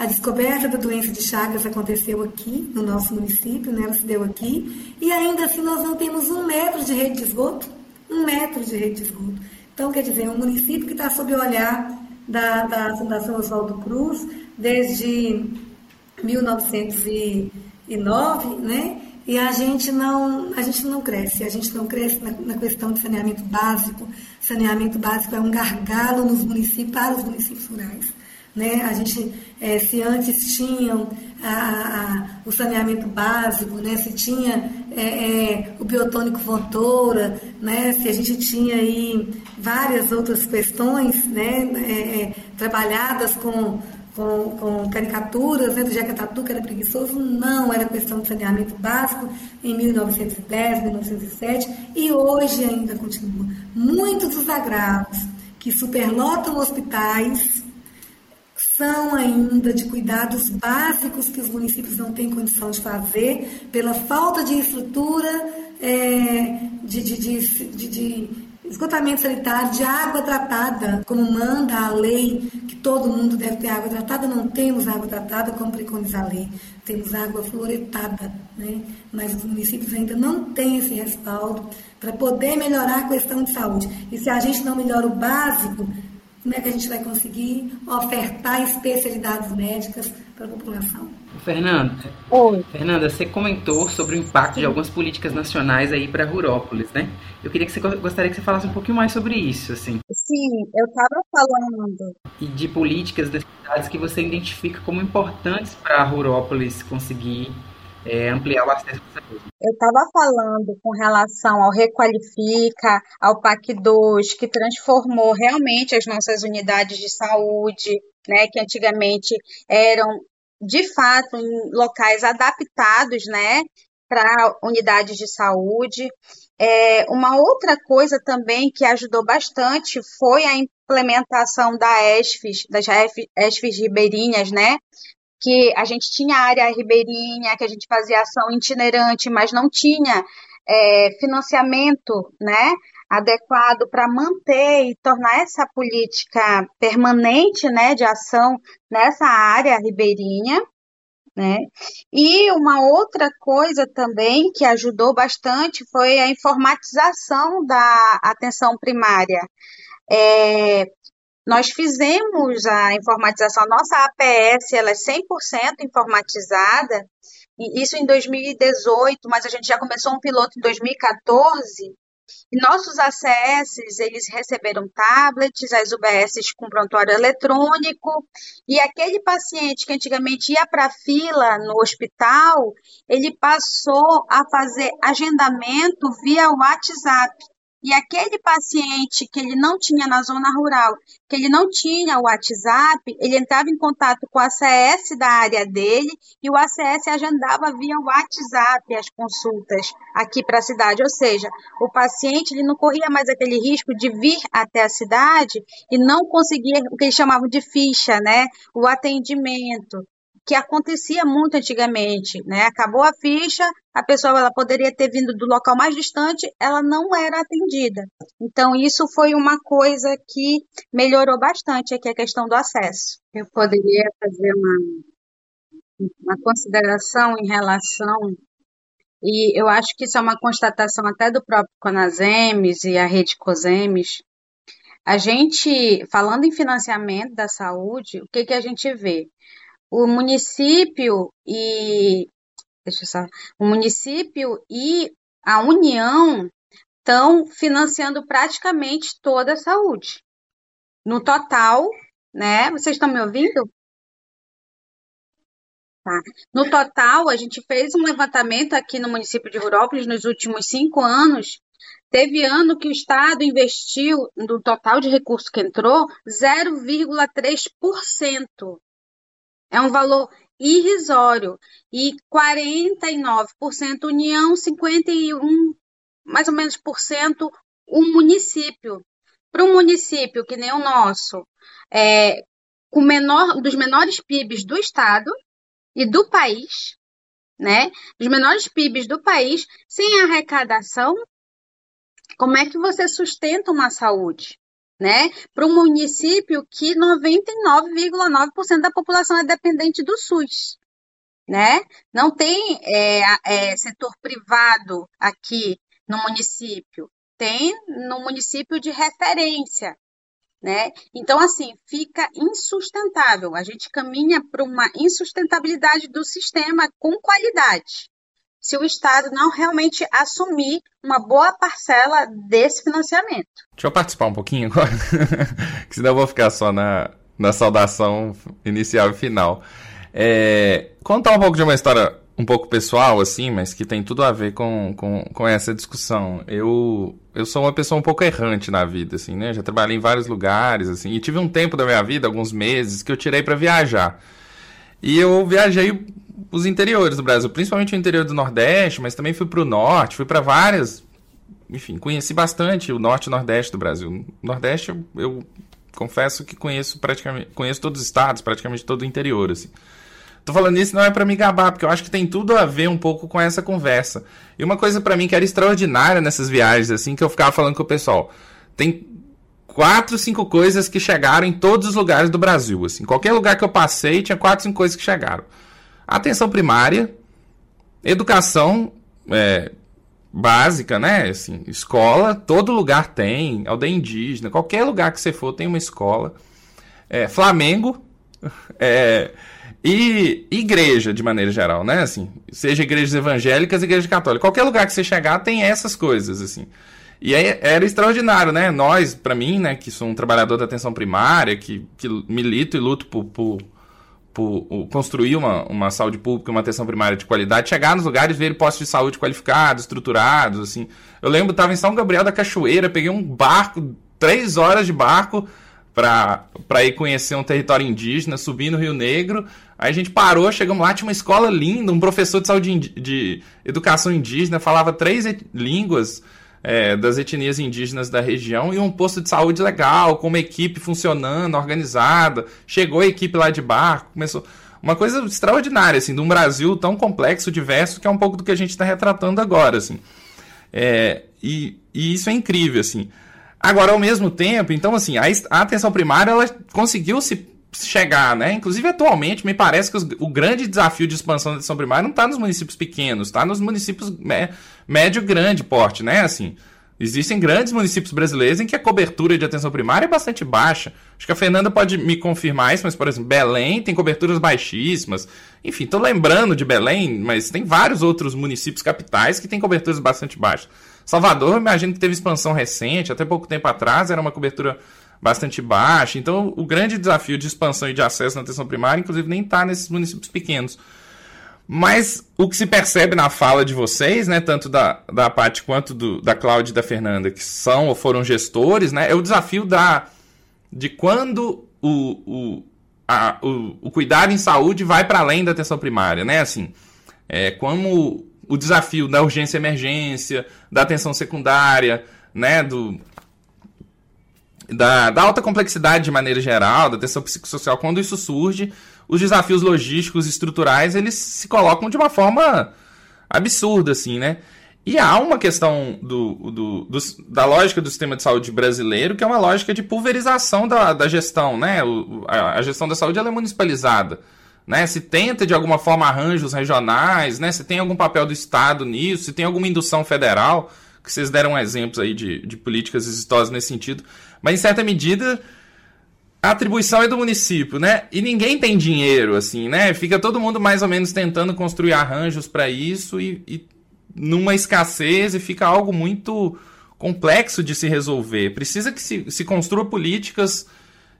a descoberta da doença de Chagas aconteceu aqui, no nosso município, né? ela se deu aqui, e ainda assim nós não temos um metro de rede de esgoto, um metro de rede de esgoto. Então, quer dizer, é um município que está sob o olhar da, da Fundação Oswaldo Cruz desde 1909, né? E a gente não, a gente não cresce, a gente não cresce na, na, questão de saneamento básico. Saneamento básico é um gargalo nos municípios, para os municípios rurais. Né? A gente, é, se antes tinham a, a, o saneamento básico, né? se tinha é, é, o biotônico Vontoura, né? se a gente tinha aí várias outras questões né? É, é, trabalhadas com com, com caricaturas né, do Jeca Tatu, que era preguiçoso. Não, era questão de saneamento básico em 1910, 1907 e hoje ainda continua. Muitos dos agravos que superlotam hospitais são ainda de cuidados básicos que os municípios não têm condição de fazer pela falta de estrutura é, de, de, de, esgotamento sanitário de água tratada, como manda a lei, que todo mundo deve ter água tratada, não temos água tratada como preconiza a lei. Temos água fluoretada, né? mas os municípios ainda não têm esse respaldo para poder melhorar a questão de saúde. E se a gente não melhora o básico, como é que a gente vai conseguir ofertar especialidades médicas para a população? Fernanda, Oi. Fernanda, você comentou sobre o impacto Sim. de algumas políticas nacionais aí para Rurópolis, né? Eu queria que você gostaria que você falasse um pouquinho mais sobre isso, assim. Sim, eu estava falando. E de políticas das cidades que você identifica como importantes para Rurópolis conseguir é, ampliar o acesso à saúde. Eu estava falando com relação ao Requalifica, ao PAC 2, que transformou realmente as nossas unidades de saúde, né, que antigamente eram de fato em locais adaptados, né, para unidades de saúde. É, uma outra coisa também que ajudou bastante foi a implementação da ESFES, das ESFES ribeirinhas, né, que a gente tinha área ribeirinha, que a gente fazia ação itinerante, mas não tinha é, financiamento né, adequado para manter e tornar essa política permanente né, de ação nessa área ribeirinha. né? E uma outra coisa também que ajudou bastante foi a informatização da atenção primária. É, nós fizemos a informatização, nossa APS ela é 100% informatizada, isso em 2018, mas a gente já começou um piloto em 2014, nossos ACS, eles receberam tablets, as UBS com prontuário eletrônico, e aquele paciente que antigamente ia para a fila no hospital, ele passou a fazer agendamento via WhatsApp. E aquele paciente que ele não tinha na zona rural, que ele não tinha o WhatsApp, ele entrava em contato com o ACS da área dele e o ACS agendava via WhatsApp as consultas aqui para a cidade. Ou seja, o paciente ele não corria mais aquele risco de vir até a cidade e não conseguir o que eles chamavam de ficha, né? O atendimento que acontecia muito antigamente, né? Acabou a ficha, a pessoa ela poderia ter vindo do local mais distante, ela não era atendida. Então isso foi uma coisa que melhorou bastante aqui a questão do acesso. Eu poderia fazer uma, uma consideração em relação e eu acho que isso é uma constatação até do próprio Conasems e a rede Cosemes. A gente, falando em financiamento da saúde, o que, que a gente vê? O município e deixa só, o município e a União estão financiando praticamente toda a saúde. No total, né? Vocês estão me ouvindo? Tá. No total, a gente fez um levantamento aqui no município de Rurópolis nos últimos cinco anos. Teve ano que o Estado investiu, no total de recursos que entrou, 0,3% é um valor irrisório. E 49% União, 51 mais ou menos por cento o município. Para um município que nem o nosso, é, com menor, dos menores PIBs do estado e do país, né? Dos menores PIBs do país, sem arrecadação, como é que você sustenta uma saúde? Né, para um município que 99,9% da população é dependente do SUS. Né? Não tem é, é, setor privado aqui no município, tem no município de referência. Né? Então, assim, fica insustentável. A gente caminha para uma insustentabilidade do sistema com qualidade se o Estado não realmente assumir uma boa parcela desse financiamento. Deixa eu participar um pouquinho agora, que senão eu vou ficar só na, na saudação inicial e final. É, contar um pouco de uma história um pouco pessoal, assim, mas que tem tudo a ver com, com, com essa discussão. Eu, eu sou uma pessoa um pouco errante na vida, assim, né? Já trabalhei em vários lugares, assim, e tive um tempo da minha vida, alguns meses, que eu tirei para viajar. E eu viajei os interiores do Brasil, principalmente o interior do Nordeste, mas também fui para o Norte, fui para várias. Enfim, conheci bastante o Norte e Nordeste do Brasil. Nordeste, eu, eu confesso que conheço praticamente, conheço todos os estados, praticamente todo o interior, assim. Tô falando isso não é para me gabar, porque eu acho que tem tudo a ver um pouco com essa conversa. E uma coisa para mim que era extraordinária nessas viagens, assim, que eu ficava falando com o pessoal. Tem quatro, cinco coisas que chegaram em todos os lugares do Brasil, assim. Qualquer lugar que eu passei, tinha quatro, cinco coisas que chegaram. Atenção primária, educação é, básica, né? Assim, escola, todo lugar tem, aldeia indígena, qualquer lugar que você for tem uma escola. É, Flamengo é, e igreja, de maneira geral, né? Assim, seja igrejas evangélicas, igreja católica. Qualquer lugar que você chegar tem essas coisas, assim. E aí era extraordinário, né? Nós, para mim, né, que sou um trabalhador da atenção primária, que, que milito e luto por, por por construir uma, uma saúde pública, uma atenção primária de qualidade, chegar nos lugares, ver postos de saúde qualificados, estruturados, assim. Eu lembro, estava em São Gabriel da Cachoeira, peguei um barco, três horas de barco para ir conhecer um território indígena, subir no Rio Negro. Aí a gente parou, chegamos lá, tinha uma escola linda, um professor de saúde de educação indígena, falava três línguas, é, das etnias indígenas da região e um posto de saúde legal, com uma equipe funcionando, organizada. Chegou a equipe lá de barco, começou. Uma coisa extraordinária, assim, de um Brasil tão complexo, diverso, que é um pouco do que a gente está retratando agora, assim. É, e, e, isso é incrível, assim. Agora, ao mesmo tempo, então, assim, a, a atenção primária, ela conseguiu se chegar, né? Inclusive, atualmente, me parece que os, o grande desafio de expansão da atenção primária não está nos municípios pequenos, está nos municípios médio grande porte, né? Assim, Existem grandes municípios brasileiros em que a cobertura de atenção primária é bastante baixa. Acho que a Fernanda pode me confirmar isso, mas, por exemplo, Belém tem coberturas baixíssimas. Enfim, estou lembrando de Belém, mas tem vários outros municípios capitais que têm coberturas bastante baixas. Salvador, imagino que teve expansão recente, até pouco tempo atrás era uma cobertura bastante baixa. Então, o grande desafio de expansão e de acesso na atenção primária, inclusive, nem está nesses municípios pequenos. Mas o que se percebe na fala de vocês, né, tanto da, da Paty quanto do, da Cláudia e da Fernanda, que são ou foram gestores, né, é o desafio da, de quando o, o, a, o, o cuidado em saúde vai para além da atenção primária, né, assim, é, como o desafio da urgência emergência, da atenção secundária, né, do, da, da alta complexidade de maneira geral, da atenção psicossocial, quando isso surge, os desafios logísticos estruturais, eles se colocam de uma forma absurda, assim, né? E há uma questão do, do, do, da lógica do sistema de saúde brasileiro, que é uma lógica de pulverização da, da gestão, né? O, a, a, gestão da saúde é municipalizada. Né? Se tenta, de alguma forma, arranjos regionais, né? se tem algum papel do Estado nisso, se tem alguma indução federal, que vocês deram exemplos aí de, de políticas exitosas nesse sentido. Mas, em certa medida, a atribuição é do município, né? E ninguém tem dinheiro, assim, né? Fica todo mundo mais ou menos tentando construir arranjos para isso e, e, numa escassez e fica algo muito complexo de se resolver. Precisa que se, se construa políticas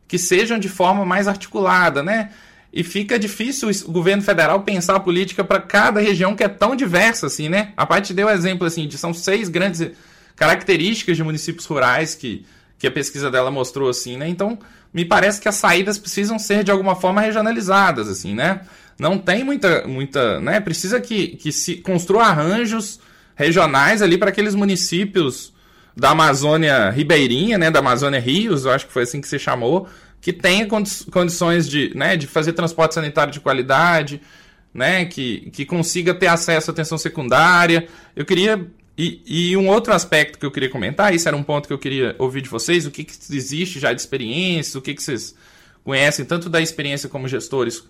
que sejam de forma mais articulada, né? E fica difícil o governo federal pensar a política para cada região que é tão diversa, assim, né? A parte deu exemplo, assim, de são seis grandes características de municípios rurais que, que a pesquisa dela mostrou, assim, né? Então, me parece que as saídas precisam ser de alguma forma regionalizadas, assim, né? Não tem muita, muita, né? Precisa que, que se construa arranjos regionais ali para aqueles municípios da Amazônia Ribeirinha, né? Da Amazônia Rios, eu acho que foi assim que se chamou, que tenha condi condições de, né? De fazer transporte sanitário de qualidade, né? Que, que consiga ter acesso à atenção secundária. Eu queria e, e, um outro aspecto que eu queria comentar, isso era um ponto que eu queria ouvir de vocês, o que, que existe já de experiência, o que, que vocês conhecem, tanto da experiência como gestores,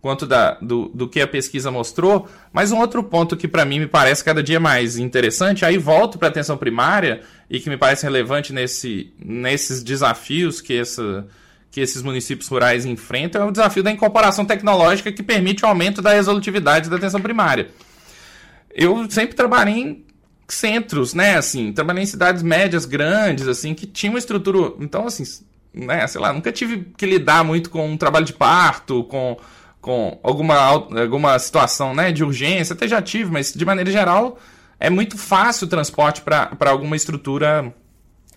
quanto da, do, do que a pesquisa mostrou. Mas um outro ponto que para mim me parece cada dia mais interessante, aí volto para a atenção primária e que me parece relevante nesse, nesses desafios que, essa, que esses municípios rurais enfrentam, é o desafio da incorporação tecnológica que permite o aumento da resolutividade da atenção primária. Eu sempre trabalhei em centros, né, assim, trabalhei em cidades médias grandes, assim, que tinham uma estrutura, então, assim, né, sei lá, nunca tive que lidar muito com um trabalho de parto, com, com alguma, alguma situação, né, de urgência, até já tive, mas de maneira geral é muito fácil o transporte para alguma estrutura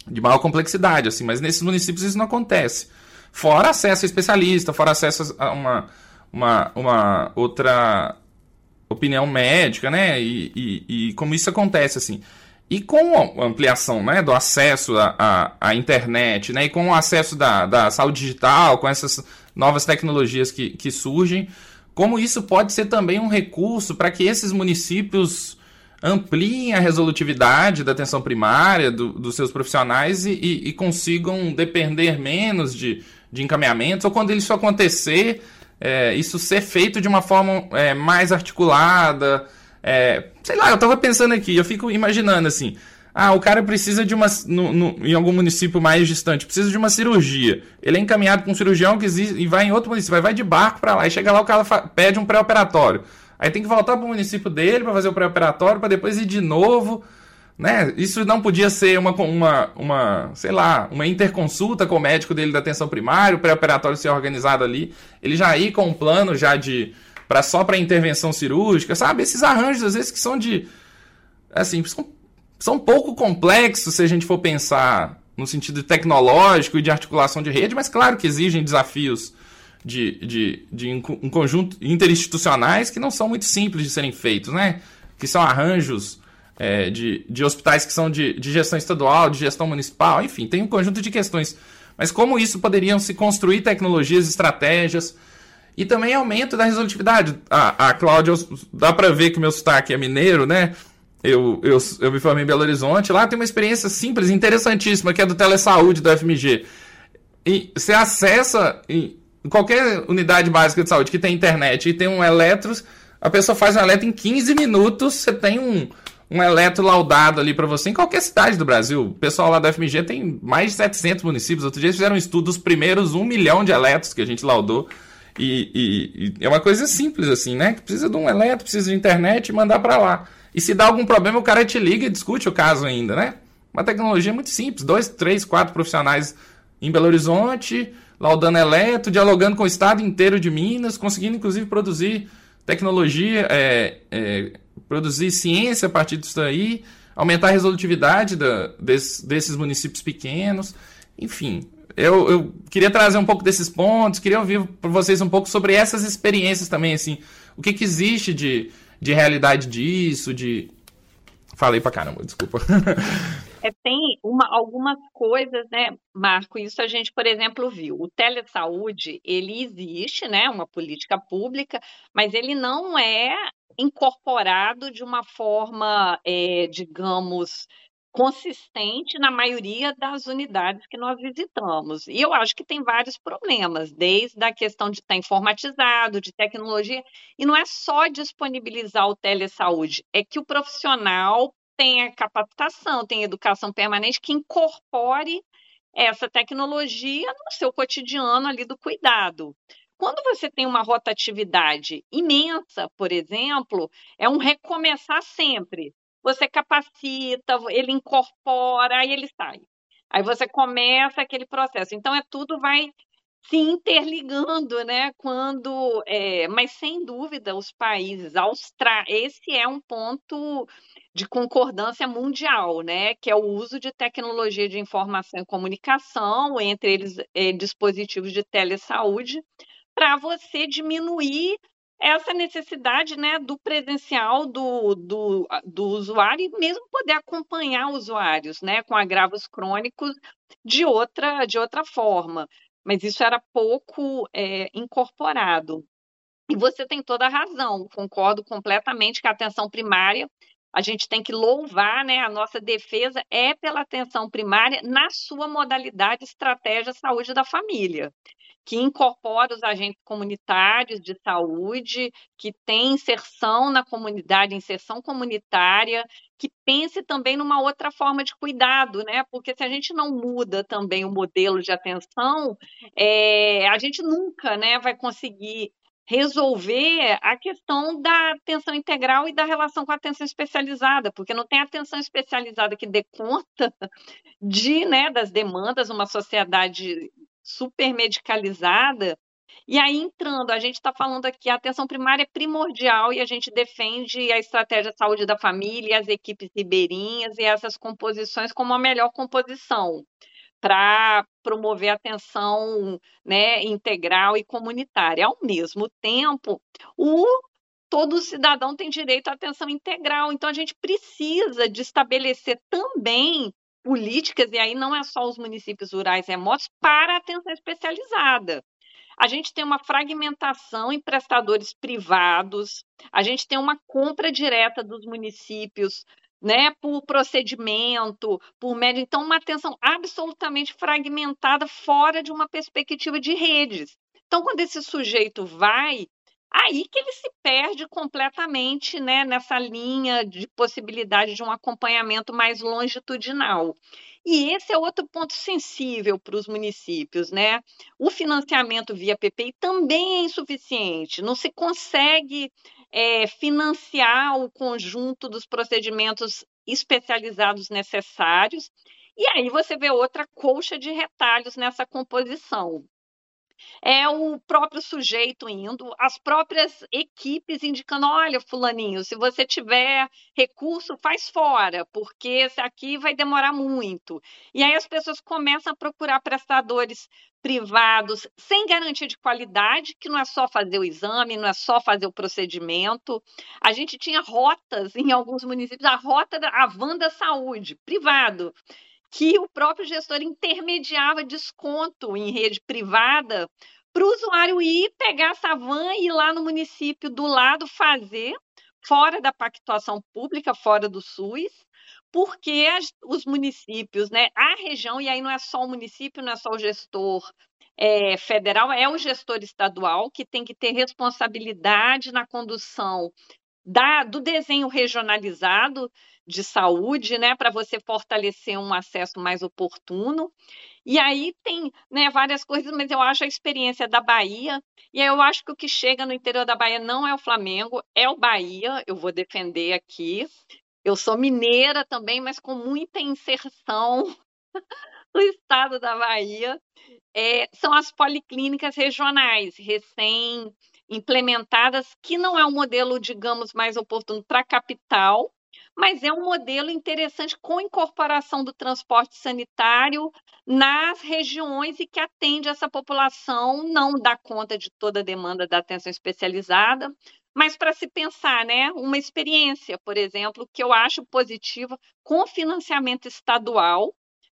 de maior complexidade, assim, mas nesses municípios isso não acontece. Fora acesso a especialista, fora acesso a uma, uma, uma outra opinião médica, né? E, e, e, como isso acontece, assim. E com a ampliação né, do acesso à, internet, né, e com o acesso da, da saúde digital, com essas novas tecnologias que, que surgem, como isso pode ser também um recurso para que esses municípios ampliem a resolutividade da atenção primária do, dos seus profissionais e, e, e consigam depender menos de, de encaminhamentos, ou quando isso acontecer, é, isso ser feito de uma forma é, mais articulada. É, sei lá, eu tava pensando aqui, eu fico imaginando assim. Ah, o cara precisa de uma. No, no, em algum município mais distante, precisa de uma cirurgia. Ele é encaminhado para um cirurgião que existe, e vai em outro município, vai, vai de barco para lá. E chega lá, o cara pede um pré-operatório. Aí tem que voltar para o município dele para fazer o pré-operatório, para depois ir de novo. Né? Isso não podia ser uma, uma, uma, sei lá, uma interconsulta com o médico dele da atenção primária, o pré-operatório ser organizado ali, ele já ir com um plano já de para só para intervenção cirúrgica, sabe? Esses arranjos às vezes que são de assim, são, são pouco complexos se a gente for pensar no sentido tecnológico e de articulação de rede, mas claro que exigem desafios de, de, de um conjunto interinstitucionais que não são muito simples de serem feitos, né? Que são arranjos é, de, de hospitais que são de, de gestão estadual, de gestão municipal, enfim, tem um conjunto de questões. Mas como isso poderiam se construir tecnologias, estratégias e também aumento da resolutividade. A, a Cláudia, dá para ver que o meu sotaque é mineiro, né? Eu, eu, eu me formei em Belo Horizonte, lá tem uma experiência simples, interessantíssima, que é do Telesaúde, do FMG. E você acessa qualquer unidade básica de saúde que tem internet e tem um eletros, a pessoa faz um eletro em 15 minutos, você tem um, um eletro laudado ali para você em qualquer cidade do Brasil. O pessoal lá da FMG tem mais de 700 municípios. Outro dia eles fizeram um estudo dos primeiros um milhão de eletros que a gente laudou. E, e, e, é uma coisa simples assim, né? Que precisa de um eletro, precisa de internet e mandar para lá. E se dá algum problema, o cara te liga e discute o caso ainda, né? Uma tecnologia muito simples. Dois, três, quatro profissionais em Belo Horizonte, laudando eletro, dialogando com o estado inteiro de Minas, conseguindo inclusive produzir tecnologia, é, é, produzir ciência a partir disso daí, aumentar a resolutividade da, desse, desses municípios pequenos, enfim. Eu, eu, queria trazer um pouco desses pontos, queria ouvir por vocês um pouco sobre essas experiências também, assim, o que, que existe de, de realidade disso, de... Falei pra caramba, desculpa. É, tem uma, algumas coisas, né, Marco? Isso a gente, por exemplo, viu. O telesaúde, ele existe, né, uma política pública, mas ele não é incorporado de uma forma, é, digamos, consistente na maioria das unidades que nós visitamos. E eu acho que tem vários problemas, desde a questão de estar informatizado, de tecnologia, e não é só disponibilizar o telesaúde, é que o profissional tenha capacitação, tenha educação permanente que incorpore essa tecnologia no seu cotidiano ali do cuidado. Quando você tem uma rotatividade imensa, por exemplo, é um recomeçar sempre. Você capacita, ele incorpora, aí ele sai. Aí você começa aquele processo. Então, é tudo vai se interligando, né? Quando, é, mas sem dúvida, os países, Austra... esse é um ponto de concordância mundial, né? Que é o uso de tecnologia de informação e comunicação, entre eles é, dispositivos de telesaúde, para você diminuir essa necessidade né, do presencial do, do, do usuário e mesmo poder acompanhar usuários né, com agravos crônicos de outra, de outra forma. Mas isso era pouco é, incorporado. E você tem toda a razão, concordo completamente que a atenção primária, a gente tem que louvar, né? A nossa defesa é pela atenção primária na sua modalidade estratégia saúde da família que incorpora os agentes comunitários de saúde, que tem inserção na comunidade, inserção comunitária, que pense também numa outra forma de cuidado, né? Porque se a gente não muda também o modelo de atenção, é, a gente nunca né, vai conseguir resolver a questão da atenção integral e da relação com a atenção especializada, porque não tem atenção especializada que dê conta de, né, das demandas, uma sociedade super medicalizada. E aí, entrando, a gente está falando aqui, a atenção primária é primordial e a gente defende a estratégia de saúde da família, as equipes ribeirinhas e essas composições como a melhor composição para promover atenção né, integral e comunitária. Ao mesmo tempo, o todo cidadão tem direito à atenção integral. Então, a gente precisa de estabelecer também políticas, e aí não é só os municípios rurais remotos, para a atenção especializada. A gente tem uma fragmentação em prestadores privados, a gente tem uma compra direta dos municípios né, por procedimento, por médio. Então, uma atenção absolutamente fragmentada, fora de uma perspectiva de redes. Então, quando esse sujeito vai aí que ele se perde completamente né, nessa linha de possibilidade de um acompanhamento mais longitudinal. E esse é outro ponto sensível para os municípios, né? O financiamento via PPI também é insuficiente, não se consegue é, financiar o conjunto dos procedimentos especializados necessários. E aí você vê outra colcha de retalhos nessa composição é o próprio sujeito indo, as próprias equipes indicando: olha, Fulaninho, se você tiver recurso, faz fora, porque aqui vai demorar muito. E aí as pessoas começam a procurar prestadores privados sem garantia de qualidade, que não é só fazer o exame, não é só fazer o procedimento. A gente tinha rotas em alguns municípios, a rota da a Vanda Saúde, privado que o próprio gestor intermediava desconto em rede privada para o usuário ir pegar essa van e ir lá no município do lado fazer, fora da pactuação pública, fora do SUS, porque as, os municípios, né, a região, e aí não é só o município, não é só o gestor é, federal, é o gestor estadual que tem que ter responsabilidade na condução da, do desenho regionalizado de saúde, né, para você fortalecer um acesso mais oportuno. E aí tem né, várias coisas, mas eu acho a experiência da Bahia, e eu acho que o que chega no interior da Bahia não é o Flamengo, é o Bahia, eu vou defender aqui. Eu sou mineira também, mas com muita inserção no estado da Bahia. É, são as policlínicas regionais, recém implementadas, que não é um modelo, digamos, mais oportuno para a capital, mas é um modelo interessante com incorporação do transporte sanitário nas regiões e que atende essa população, não dá conta de toda a demanda da atenção especializada, mas para se pensar, né, uma experiência, por exemplo, que eu acho positiva com financiamento estadual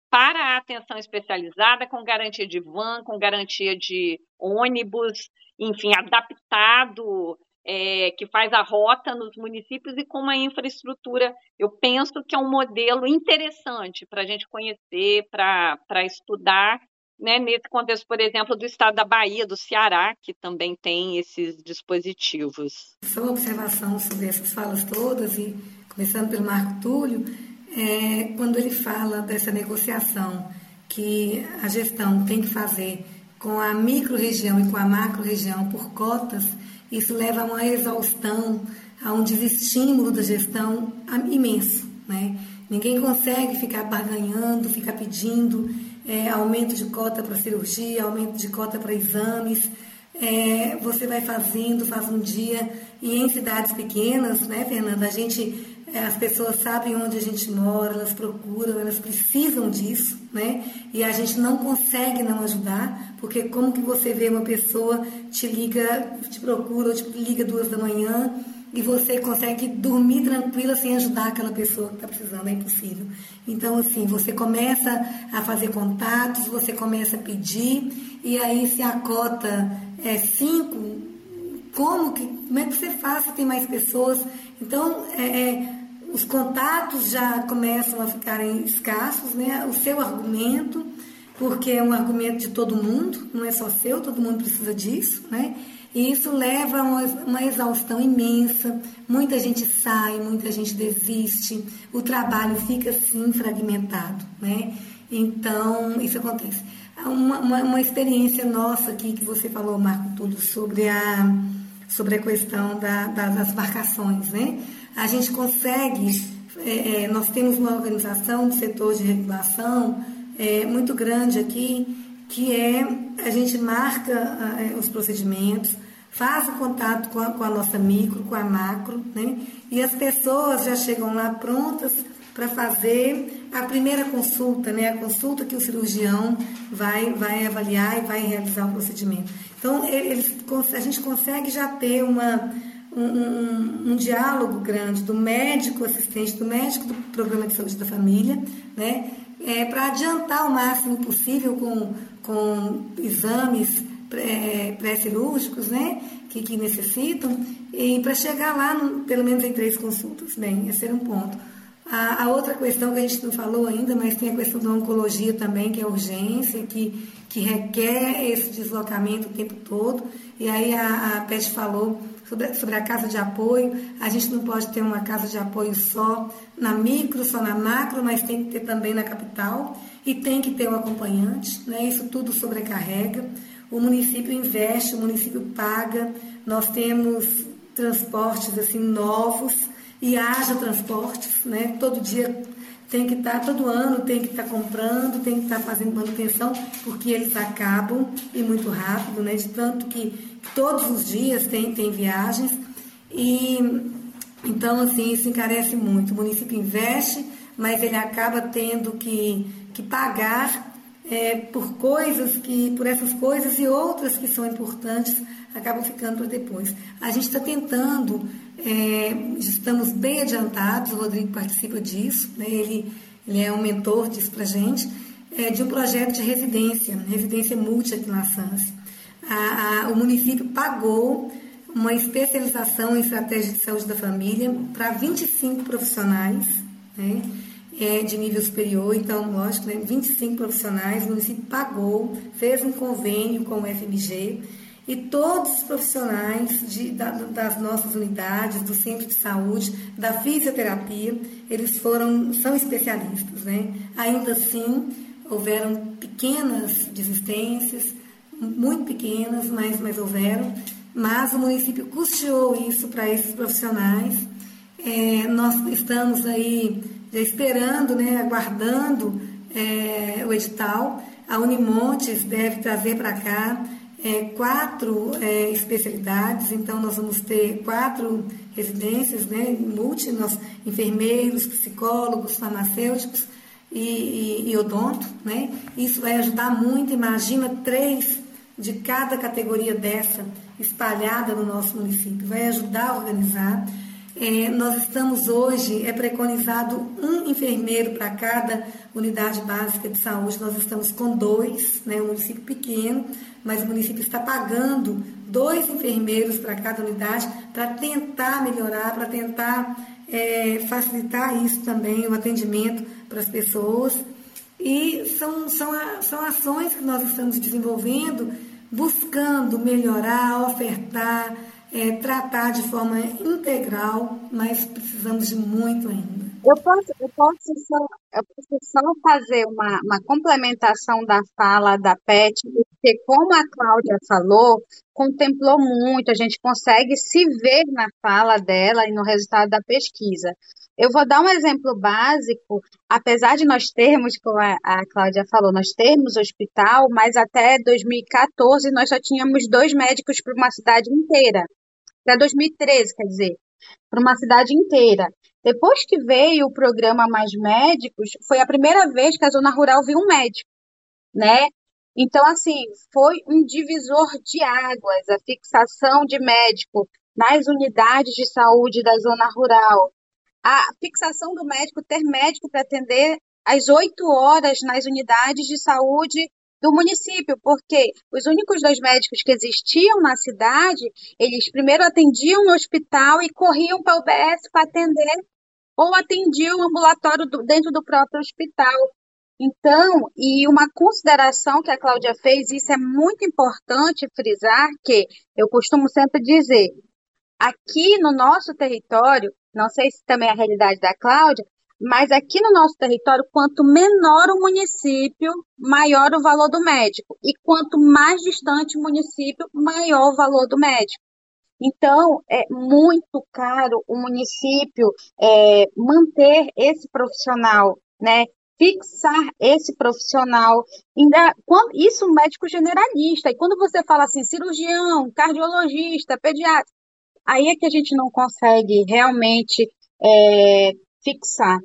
para a atenção especializada, com garantia de van, com garantia de ônibus, enfim, adaptado é, que faz a rota nos municípios e com uma infraestrutura, eu penso que é um modelo interessante para a gente conhecer, para estudar, né, nesse contexto, por exemplo, do estado da Bahia, do Ceará, que também tem esses dispositivos. Só uma observação sobre essas falas todas, e começando pelo Marco Túlio, é, quando ele fala dessa negociação que a gestão tem que fazer com a micro-região e com a macro-região por cotas, isso leva a uma exaustão, a um desestímulo da gestão imenso. Né? Ninguém consegue ficar barganhando, ficar pedindo é, aumento de cota para cirurgia, aumento de cota para exames. É, você vai fazendo, faz um dia. E em cidades pequenas, né, Fernanda, a gente as pessoas sabem onde a gente mora, elas procuram, elas precisam disso, né? E a gente não consegue não ajudar, porque como que você vê uma pessoa te liga, te procura, ou te liga duas da manhã e você consegue dormir tranquila sem ajudar aquela pessoa que está precisando, é impossível. Então, assim, você começa a fazer contatos, você começa a pedir, e aí se a cota é cinco, como que, como é que você faz se tem mais pessoas? Então, é, é os contatos já começam a ficarem escassos, né? O seu argumento, porque é um argumento de todo mundo, não é só seu, todo mundo precisa disso, né? E isso leva a uma, exaustão imensa, muita gente sai, muita gente desiste, o trabalho fica assim fragmentado, né? Então, isso acontece. Uma, uma, uma experiência nossa aqui que você falou, Marco Túlio, sobre a, sobre a questão da, da, das marcações, né? a gente consegue, é, é, nós temos uma organização de setor de regulação é, muito grande aqui, que é, a gente marca é, os procedimentos, faz o contato com a, com a, nossa micro, com a macro, né? e as pessoas já chegam lá prontas para fazer a primeira consulta, né? a consulta que o cirurgião vai, vai avaliar e vai realizar o procedimento. Então, a gente consegue já ter uma um, um, um, diálogo grande do médico assistente, do médico do programa de saúde da família, né, é, para adiantar o máximo possível com, com exames pré-cirúrgicos, né, que, que necessitam, e para chegar lá, no, pelo menos em três consultas. Bem, esse era um ponto. A, a, outra questão que a gente não falou ainda, mas tem a questão da oncologia também, que é urgência, que, que requer esse deslocamento o tempo todo. E aí a, a falou sobre, sobre a casa de apoio. A gente não pode ter uma casa de apoio só na micro, só na macro, mas tem que ter também na capital e tem que ter um acompanhante. Né? Isso tudo sobrecarrega. O município investe, o município paga. Nós temos transportes assim novos e haja transportes, né? Todo dia tem que estar, tá, todo ano tem que estar tá comprando, tem que estar tá fazendo manutenção, porque eles acabam e muito rápido, né? De tanto que todos os dias tem, tem viagens e então assim isso encarece muito. O município investe, mas ele acaba tendo que, que pagar é, por coisas que, por essas coisas e outras que são importantes acabam ficando para depois. A gente está tentando, é, estamos bem adiantados, o Rodrigo participa disso, né? ele, ele é um mentor disso para a gente, é, de um projeto de residência, residência multi aqui na SANS o município pagou uma especialização em estratégia de saúde da família para 25 profissionais, né? é, de nível superior, então, lógico, né, 25 profissionais, o município pagou, fez um convênio com o FMG e todos os profissionais de, da, das nossas unidades, do centro de saúde, da fisioterapia, eles foram, são especialistas, né? Ainda assim, houveram pequenas desistências, muito pequenas, mas, mas houveram, mas o município custeou isso para esses profissionais. É, nós estamos aí esperando, né, aguardando é, o edital. A Unimontes deve trazer para cá é, quatro é, especialidades, então nós vamos ter quatro residências, né, multi, nós, enfermeiros, psicólogos, farmacêuticos e, e, e odonto, né? Isso vai ajudar muito, imagina três de cada categoria dessa espalhada no nosso município, vai ajudar a organizar. É, nós estamos hoje, é preconizado um enfermeiro para cada unidade básica de saúde, nós estamos com dois, né, um município pequeno, mas o município está pagando dois enfermeiros para cada unidade para tentar melhorar, para tentar é, facilitar isso também, o atendimento para as pessoas. E são, são, são ações que nós estamos desenvolvendo, buscando melhorar, ofertar, é, tratar de forma integral, mas precisamos de muito ainda. Eu posso, eu posso, só, eu posso só fazer uma, uma complementação da fala da Pet, porque como a Cláudia falou, contemplou muito, a gente consegue se ver na fala dela e no resultado da pesquisa. Eu vou dar um exemplo básico, apesar de nós termos, como a, a Cláudia falou, nós termos hospital, mas até 2014 nós só tínhamos dois médicos para uma cidade inteira até 2013, quer dizer, para uma cidade inteira. Depois que veio o programa Mais Médicos, foi a primeira vez que a zona rural viu um médico, né? Então, assim, foi um divisor de águas, a fixação de médico nas unidades de saúde da zona rural, a fixação do médico, ter médico para atender às 8 horas nas unidades de saúde do município, porque os únicos dois médicos que existiam na cidade, eles primeiro atendiam no hospital e corriam para o UBS para atender, ou atendiam o ambulatório do, dentro do próprio hospital. Então, e uma consideração que a Cláudia fez, isso é muito importante frisar, que eu costumo sempre dizer, aqui no nosso território, não sei se também é a realidade da Cláudia, mas aqui no nosso território, quanto menor o município, maior o valor do médico. E quanto mais distante o município, maior o valor do médico. Então, é muito caro o município é, manter esse profissional, né? Fixar esse profissional. Ainda, quando, isso médico generalista. E quando você fala assim, cirurgião, cardiologista, pediatra, aí é que a gente não consegue realmente é, fixar.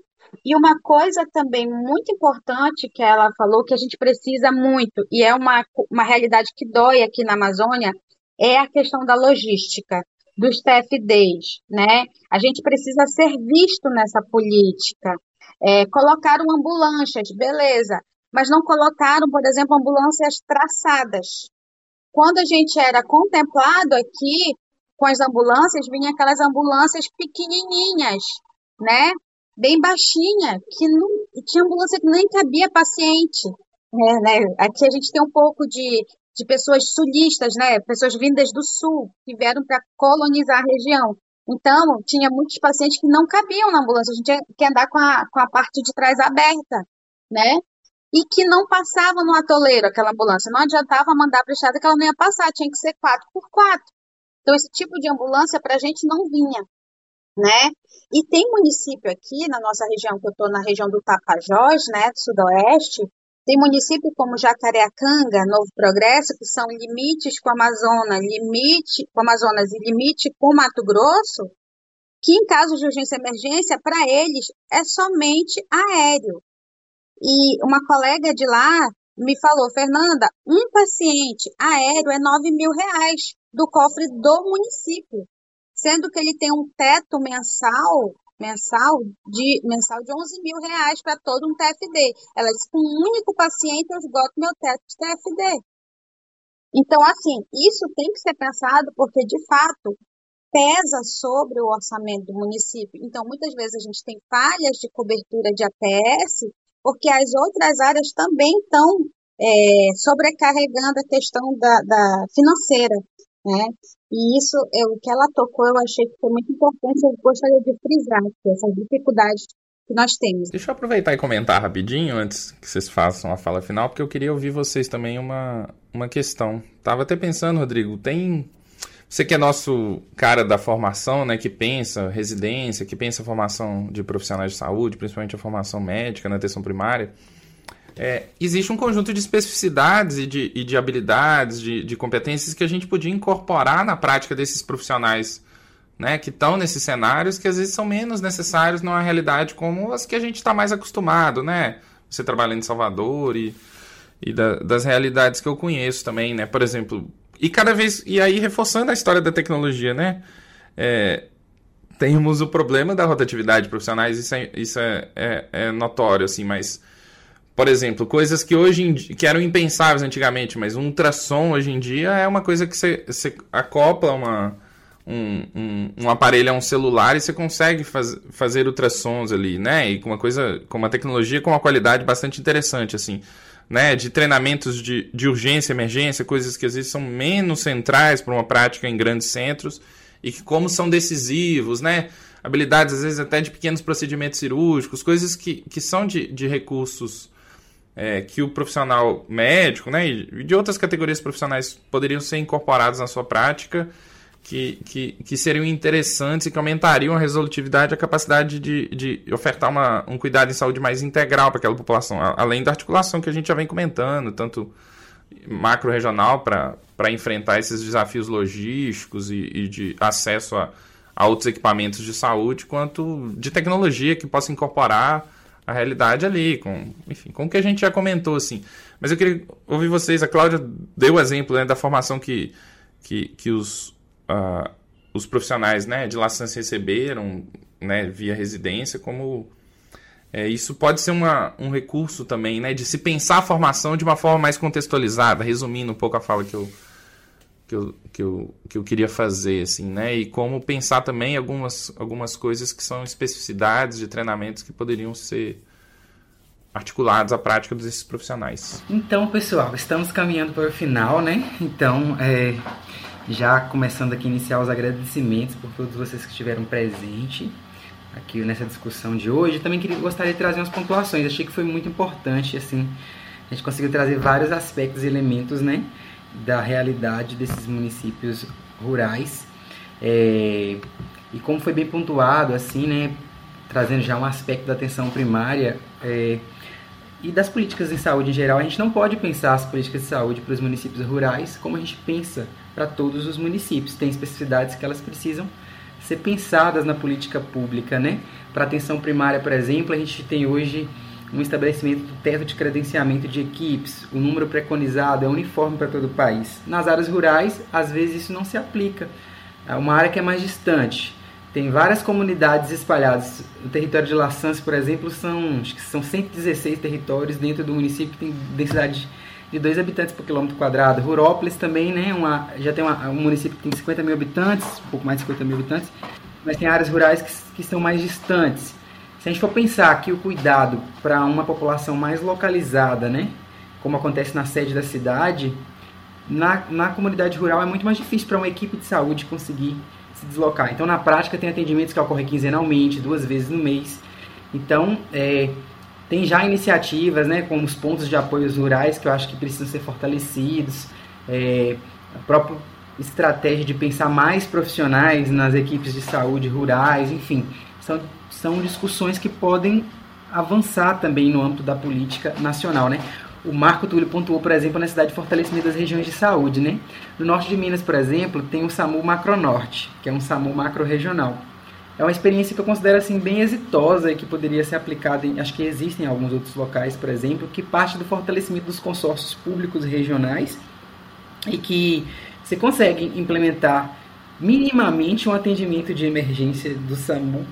E uma coisa também muito importante que ela falou, que a gente precisa muito, e é uma, uma realidade que dói aqui na Amazônia, é a questão da logística, dos TFDs, né? A gente precisa ser visto nessa política. É, colocaram ambulâncias, beleza, mas não colocaram, por exemplo, ambulâncias traçadas. Quando a gente era contemplado aqui com as ambulâncias, vinha aquelas ambulâncias pequenininhas, né? Bem baixinha, que não tinha ambulância que nem cabia paciente. É, né? Aqui a gente tem um pouco de, de pessoas sulistas, né? pessoas vindas do sul, que vieram para colonizar a região. Então, tinha muitos pacientes que não cabiam na ambulância, a gente tinha que andar com a, com a parte de trás aberta, né? E que não passava no atoleiro aquela ambulância. Não adiantava mandar para a estrada que ela não ia passar, tinha que ser 4 por 4 Então, esse tipo de ambulância para a gente não vinha né? E tem município aqui na nossa região, que eu estou na região do Tapajós, né, do sudoeste, tem município como Jacareacanga, Novo Progresso, que são limites com a Amazonas, limite com Amazonas e limite com Mato Grosso, que em caso de urgência e emergência, para eles é somente aéreo. E uma colega de lá me falou, Fernanda, um paciente aéreo é 9 mil reais do cofre do município sendo que ele tem um teto mensal mensal de mensal de 11 mil reais para todo um TFD. Ela disse com um único paciente eu esgoto meu teto de TFD. Então, assim, isso tem que ser pensado porque, de fato, pesa sobre o orçamento do município. Então, muitas vezes a gente tem falhas de cobertura de APS, porque as outras áreas também estão é, sobrecarregando a questão da, da financeira. Né? E isso, é o que ela tocou, eu achei que foi muito importante, eu gostaria de frisar essas dificuldades que nós temos. Deixa eu aproveitar e comentar rapidinho antes que vocês façam a fala final, porque eu queria ouvir vocês também uma, uma questão. Tava até pensando, Rodrigo, tem você que é nosso cara da formação, né, que pensa residência, que pensa formação de profissionais de saúde, principalmente a formação médica na atenção primária, é, existe um conjunto de especificidades e de, e de habilidades, de, de, competências que a gente podia incorporar na prática desses profissionais né, que estão nesses cenários que às vezes são menos necessários numa realidade como as que a gente está mais acostumado, né? Você trabalhando em Salvador e, e da, das realidades que eu conheço também, né? Por exemplo, e cada vez. E aí, reforçando a história da tecnologia, né? É, temos o problema da rotatividade de profissionais, isso é, isso é, é, é notório, assim, mas. Por exemplo, coisas que hoje em, que eram impensáveis antigamente, mas um ultrassom hoje em dia é uma coisa que você, você acopla uma um, um, um, aparelho a um celular e você consegue faz, fazer ultrassons ali, né? E com uma coisa, com uma tecnologia com uma qualidade bastante interessante, assim, né? De treinamentos de, de urgência, emergência, coisas que às vezes são menos centrais para uma prática em grandes centros e que como são decisivos, né? Habilidades, às vezes, até de pequenos procedimentos cirúrgicos, coisas que, que são de, de recursos é, que o profissional médico, né? E de outras categorias profissionais poderiam ser incorporados na sua prática que, que, que seriam interessantes e que aumentariam a resolutividade e a capacidade de, de ofertar uma, um cuidado em saúde mais integral para aquela população, além da articulação que a gente já vem comentando, tanto macro-regional para enfrentar esses desafios logísticos e, e de acesso a, a outros equipamentos de saúde, quanto de tecnologia que possa incorporar a realidade ali, com, enfim, com o que a gente já comentou, assim. Mas eu queria ouvir vocês, a Cláudia deu o exemplo né, da formação que, que, que os, uh, os profissionais né, de licença receberam né, via residência, como é, isso pode ser uma, um recurso também né, de se pensar a formação de uma forma mais contextualizada, resumindo um pouco a fala que eu, que eu, que eu, que eu queria fazer, assim, né? E como pensar também algumas, algumas coisas que são especificidades de treinamentos que poderiam ser articulados à prática desses profissionais. Então, pessoal, estamos caminhando para o final, né? Então, é, já começando aqui iniciar os agradecimentos por todos vocês que estiveram presentes aqui nessa discussão de hoje. Também queria, gostaria de trazer umas pontuações. Achei que foi muito importante, assim, a gente conseguiu trazer vários aspectos e elementos, né, da realidade desses municípios rurais. É, e como foi bem pontuado, assim, né, trazendo já um aspecto da atenção primária, é, e das políticas em saúde em geral, a gente não pode pensar as políticas de saúde para os municípios rurais como a gente pensa para todos os municípios. Tem especificidades que elas precisam ser pensadas na política pública, né? Para atenção primária, por exemplo, a gente tem hoje um estabelecimento do teto de credenciamento de equipes, o número preconizado é uniforme para todo o país. Nas áreas rurais, às vezes isso não se aplica. É uma área que é mais distante. Tem várias comunidades espalhadas. O território de Laçance, por exemplo, são, acho que são 116 territórios dentro do município que tem densidade de 2 habitantes por quilômetro quadrado. Rurópolis também, né, uma, já tem uma, um município que tem 50 mil habitantes, um pouco mais de 50 mil habitantes, mas tem áreas rurais que, que são mais distantes. Se a gente for pensar que o cuidado para uma população mais localizada, né, como acontece na sede da cidade, na, na comunidade rural é muito mais difícil para uma equipe de saúde conseguir se deslocar. Então, na prática, tem atendimentos que ocorrem quinzenalmente, duas vezes no mês. Então, é, tem já iniciativas, né, como os pontos de apoio rurais, que eu acho que precisam ser fortalecidos. É, a própria estratégia de pensar mais profissionais nas equipes de saúde rurais, enfim, são, são discussões que podem avançar também no âmbito da política nacional, né? O Marco Túlio pontuou, por exemplo, a necessidade de fortalecimento das regiões de saúde, né? No norte de Minas, por exemplo, tem o SAMU Macronorte, que é um SAMU macro-regional. É uma experiência que eu considero assim bem exitosa e que poderia ser aplicada em, acho que existem alguns outros locais, por exemplo, que parte do fortalecimento dos consórcios públicos regionais e que você consegue implementar minimamente um atendimento de emergência do SAMU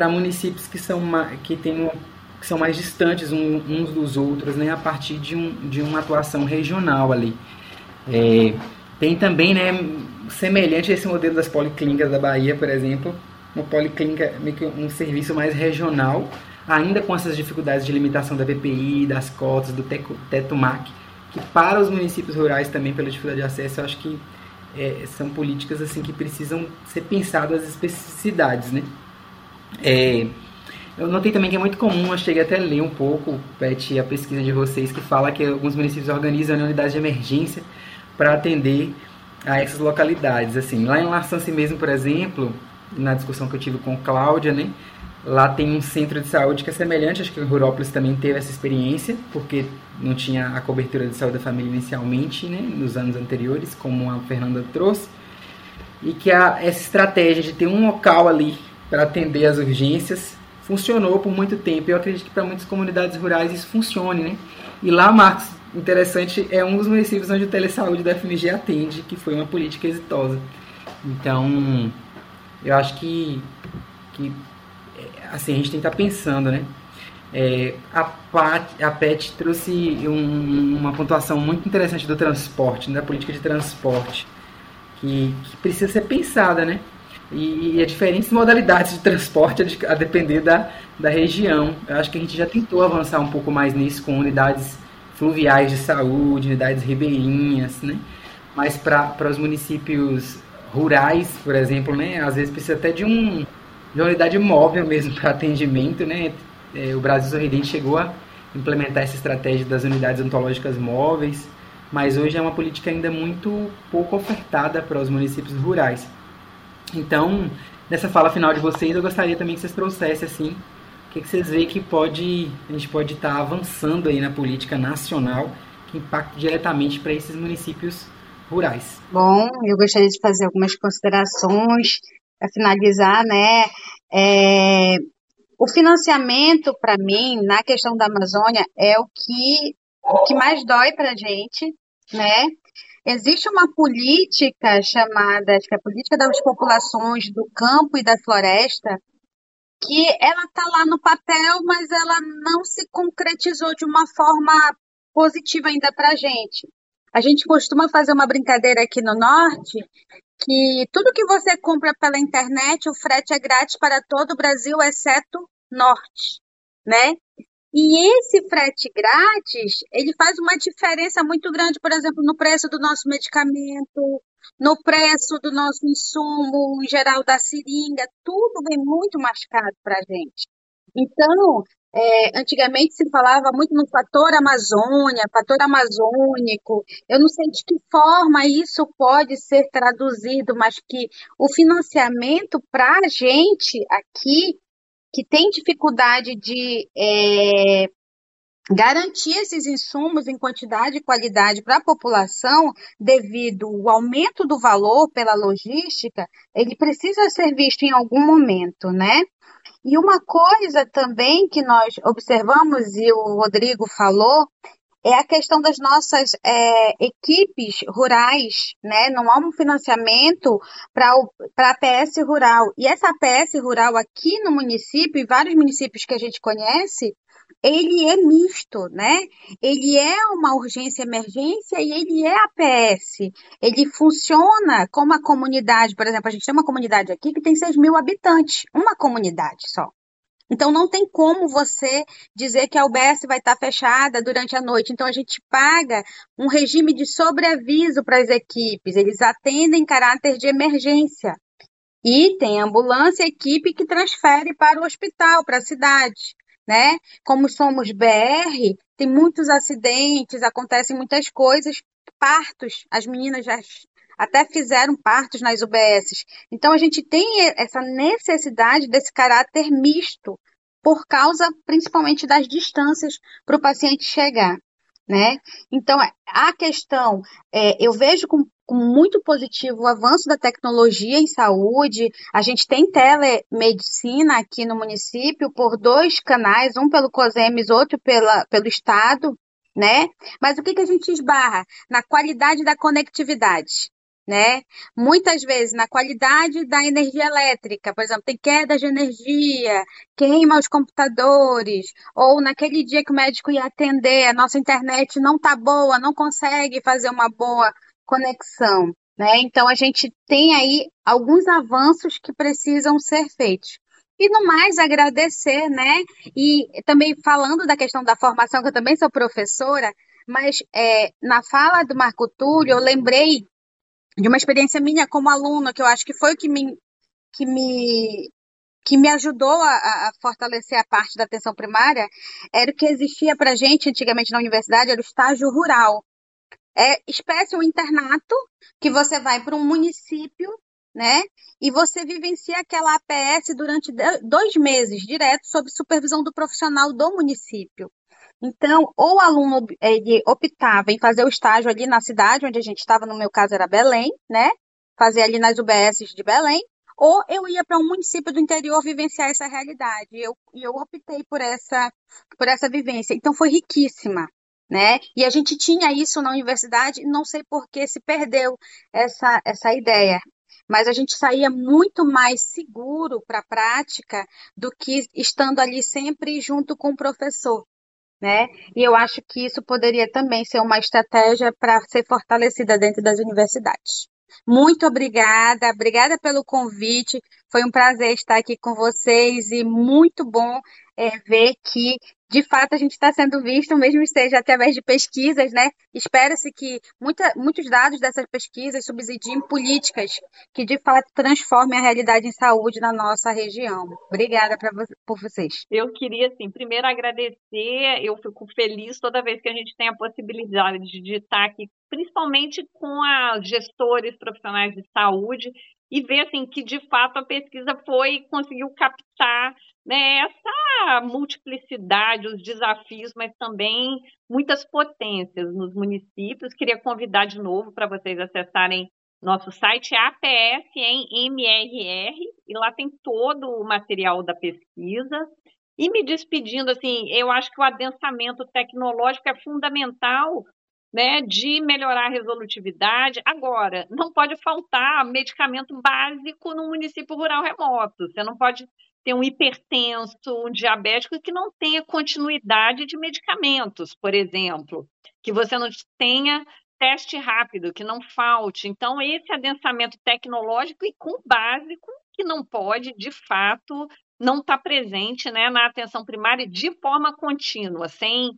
para municípios que são que uma que são mais distantes uns dos outros, né, a partir de, um, de uma atuação regional ali. É, tem também, né, semelhante a esse modelo das policlínicas da Bahia, por exemplo, uma policlínica, um serviço mais regional, ainda com essas dificuldades de limitação da VPI, das cotas, do teto MAC, que para os municípios rurais também pela dificuldade de acesso, eu acho que é, são políticas assim que precisam ser pensadas as especificidades, né? É, eu notei também que é muito comum, eu cheguei até a ler um pouco, Pet, a pesquisa de vocês, que fala que alguns municípios organizam unidades de emergência para atender a essas localidades. Assim, lá em Laçance mesmo, por exemplo, na discussão que eu tive com Cláudia, né? Lá tem um centro de saúde que é semelhante, acho que o Rurópolis também teve essa experiência, porque não tinha a cobertura de saúde da família inicialmente, né, nos anos anteriores, como a Fernanda trouxe, e que a, essa estratégia de ter um local ali para atender as urgências funcionou por muito tempo. Eu acredito que para muitas comunidades rurais isso funcione, né? E lá, Marcos, interessante, é um dos municípios onde o telesaúde da FMG atende, que foi uma política exitosa. Então, eu acho que, que assim, a gente tem que estar tá pensando, né? É, a, Pat, a PET trouxe um, uma pontuação muito interessante do transporte, né, da política de transporte, que, que precisa ser pensada, né? E, e as diferentes modalidades de transporte a, a depender da, da região. Eu acho que a gente já tentou avançar um pouco mais nisso com unidades fluviais de saúde, unidades ribeirinhas, né? Mas para os municípios rurais, por exemplo, né? Às vezes precisa até de um de uma unidade móvel mesmo para atendimento, né? É, o Brasil Sorridente chegou a implementar essa estratégia das unidades ontológicas móveis, mas hoje é uma política ainda muito pouco ofertada para os municípios rurais. Então, nessa fala final de vocês, eu gostaria também que vocês trouxessem assim, o que, que vocês veem que pode a gente pode estar tá avançando aí na política nacional que impacte diretamente para esses municípios rurais. Bom, eu gostaria de fazer algumas considerações para finalizar, né? É, o financiamento, para mim, na questão da Amazônia, é o que, o que mais dói para a gente, né? Existe uma política chamada, acho que é a política das populações do campo e da floresta, que ela está lá no papel, mas ela não se concretizou de uma forma positiva ainda para a gente. A gente costuma fazer uma brincadeira aqui no norte que tudo que você compra pela internet, o frete é grátis para todo o Brasil, exceto norte, né? E esse frete grátis, ele faz uma diferença muito grande, por exemplo, no preço do nosso medicamento, no preço do nosso insumo, em geral da seringa, tudo vem muito mais caro para a gente. Então, é, antigamente se falava muito no fator Amazônia, fator amazônico. Eu não sei de que forma isso pode ser traduzido, mas que o financiamento para a gente aqui, que tem dificuldade de é, garantir esses insumos em quantidade e qualidade para a população, devido ao aumento do valor pela logística, ele precisa ser visto em algum momento, né? E uma coisa também que nós observamos, e o Rodrigo falou, é a questão das nossas é, equipes rurais, né? Não há um financiamento para a APS rural. E essa APS rural aqui no município, e vários municípios que a gente conhece, ele é misto, né? Ele é uma urgência emergência e ele é APS. Ele funciona como a comunidade, por exemplo, a gente tem uma comunidade aqui que tem 6 mil habitantes, uma comunidade só. Então não tem como você dizer que a UBS vai estar fechada durante a noite. Então a gente paga um regime de sobreaviso para as equipes. Eles atendem em caráter de emergência. E tem ambulância, equipe que transfere para o hospital, para a cidade né? Como somos BR, tem muitos acidentes, acontecem muitas coisas, partos, as meninas já até fizeram partos nas UBSs. Então a gente tem essa necessidade desse caráter misto por causa principalmente das distâncias para o paciente chegar. Né? Então, a questão, é, eu vejo com muito positivo o avanço da tecnologia em saúde. A gente tem telemedicina aqui no município por dois canais, um pelo COSEMES, outro pela, pelo Estado, né? Mas o que, que a gente esbarra? Na qualidade da conectividade. Né? Muitas vezes na qualidade da energia elétrica, por exemplo, tem queda de energia, queima os computadores, ou naquele dia que o médico ia atender, a nossa internet não tá boa, não consegue fazer uma boa conexão, Né? Então, a gente tem aí alguns avanços que precisam ser feitos. E no mais, agradecer, né? E também falando da questão da formação, que eu também sou professora, mas é, na fala do Marco Túlio, eu lembrei de uma experiência minha como aluna, que eu acho que foi o que me, que me, que me ajudou a, a fortalecer a parte da atenção primária, era o que existia para gente antigamente na universidade, era o estágio rural. É espécie um internato que você vai para um município, né? E você vivencia aquela APS durante dois meses, direto, sob supervisão do profissional do município. Então, ou o aluno ele optava em fazer o estágio ali na cidade onde a gente estava, no meu caso era Belém, né? Fazer ali nas UBSs de Belém, ou eu ia para um município do interior vivenciar essa realidade. E eu, eu optei por essa, por essa vivência. Então, foi riquíssima. Né? E a gente tinha isso na universidade, não sei por que se perdeu essa, essa ideia. Mas a gente saía muito mais seguro para a prática do que estando ali sempre junto com o professor né? E eu acho que isso poderia também ser uma estratégia para ser fortalecida dentro das universidades. Muito obrigada, obrigada pelo convite. Foi um prazer estar aqui com vocês e muito bom é, ver que de fato a gente está sendo visto, mesmo esteja através de pesquisas, né? Espera-se que muita, muitos dados dessas pesquisas subsidiem políticas que de fato transformem a realidade em saúde na nossa região. Obrigada pra, por vocês. Eu queria, assim, primeiro agradecer, eu fico feliz toda vez que a gente tem a possibilidade de estar aqui, principalmente com os gestores profissionais de saúde, e ver assim que de fato a pesquisa foi conseguiu captar né, essa multiplicidade, os desafios, mas também muitas potências nos municípios. Queria convidar de novo para vocês acessarem nosso site APS em MRR e lá tem todo o material da pesquisa. E me despedindo, assim, eu acho que o adensamento tecnológico é fundamental né, de melhorar a resolutividade. Agora, não pode faltar medicamento básico no município rural remoto. Você não pode ter um hipertenso, um diabético que não tenha continuidade de medicamentos, por exemplo, que você não tenha teste rápido, que não falte. Então, esse adensamento tecnológico e com básico que não pode, de fato, não estar tá presente né, na atenção primária de forma contínua, sem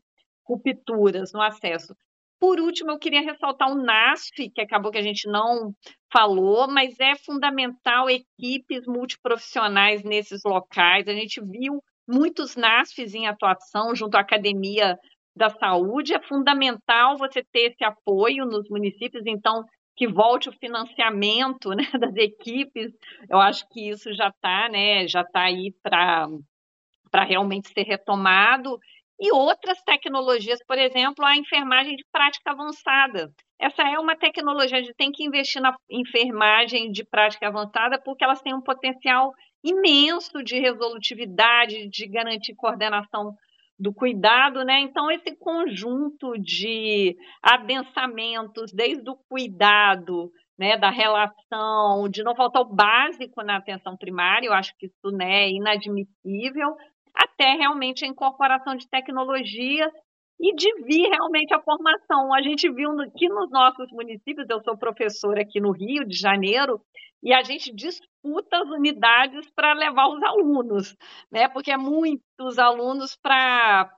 rupturas no acesso. Por último, eu queria ressaltar o NASF, que acabou que a gente não falou, mas é fundamental equipes multiprofissionais nesses locais. A gente viu muitos NASFs em atuação junto à Academia da Saúde. É fundamental você ter esse apoio nos municípios, então que volte o financiamento né, das equipes. Eu acho que isso já está, né, já está aí para realmente ser retomado e outras tecnologias, por exemplo, a enfermagem de prática avançada. Essa é uma tecnologia, a gente tem que investir na enfermagem de prática avançada porque elas têm um potencial imenso de resolutividade, de garantir coordenação do cuidado, né? Então, esse conjunto de adensamentos, desde o cuidado, né, da relação, de não faltar o básico na atenção primária, eu acho que isso né, é inadmissível, até realmente a incorporação de tecnologias e de vir realmente a formação. A gente viu que nos nossos municípios, eu sou professora aqui no Rio de Janeiro, e a gente disputa as unidades para levar os alunos, né? Porque é muitos alunos para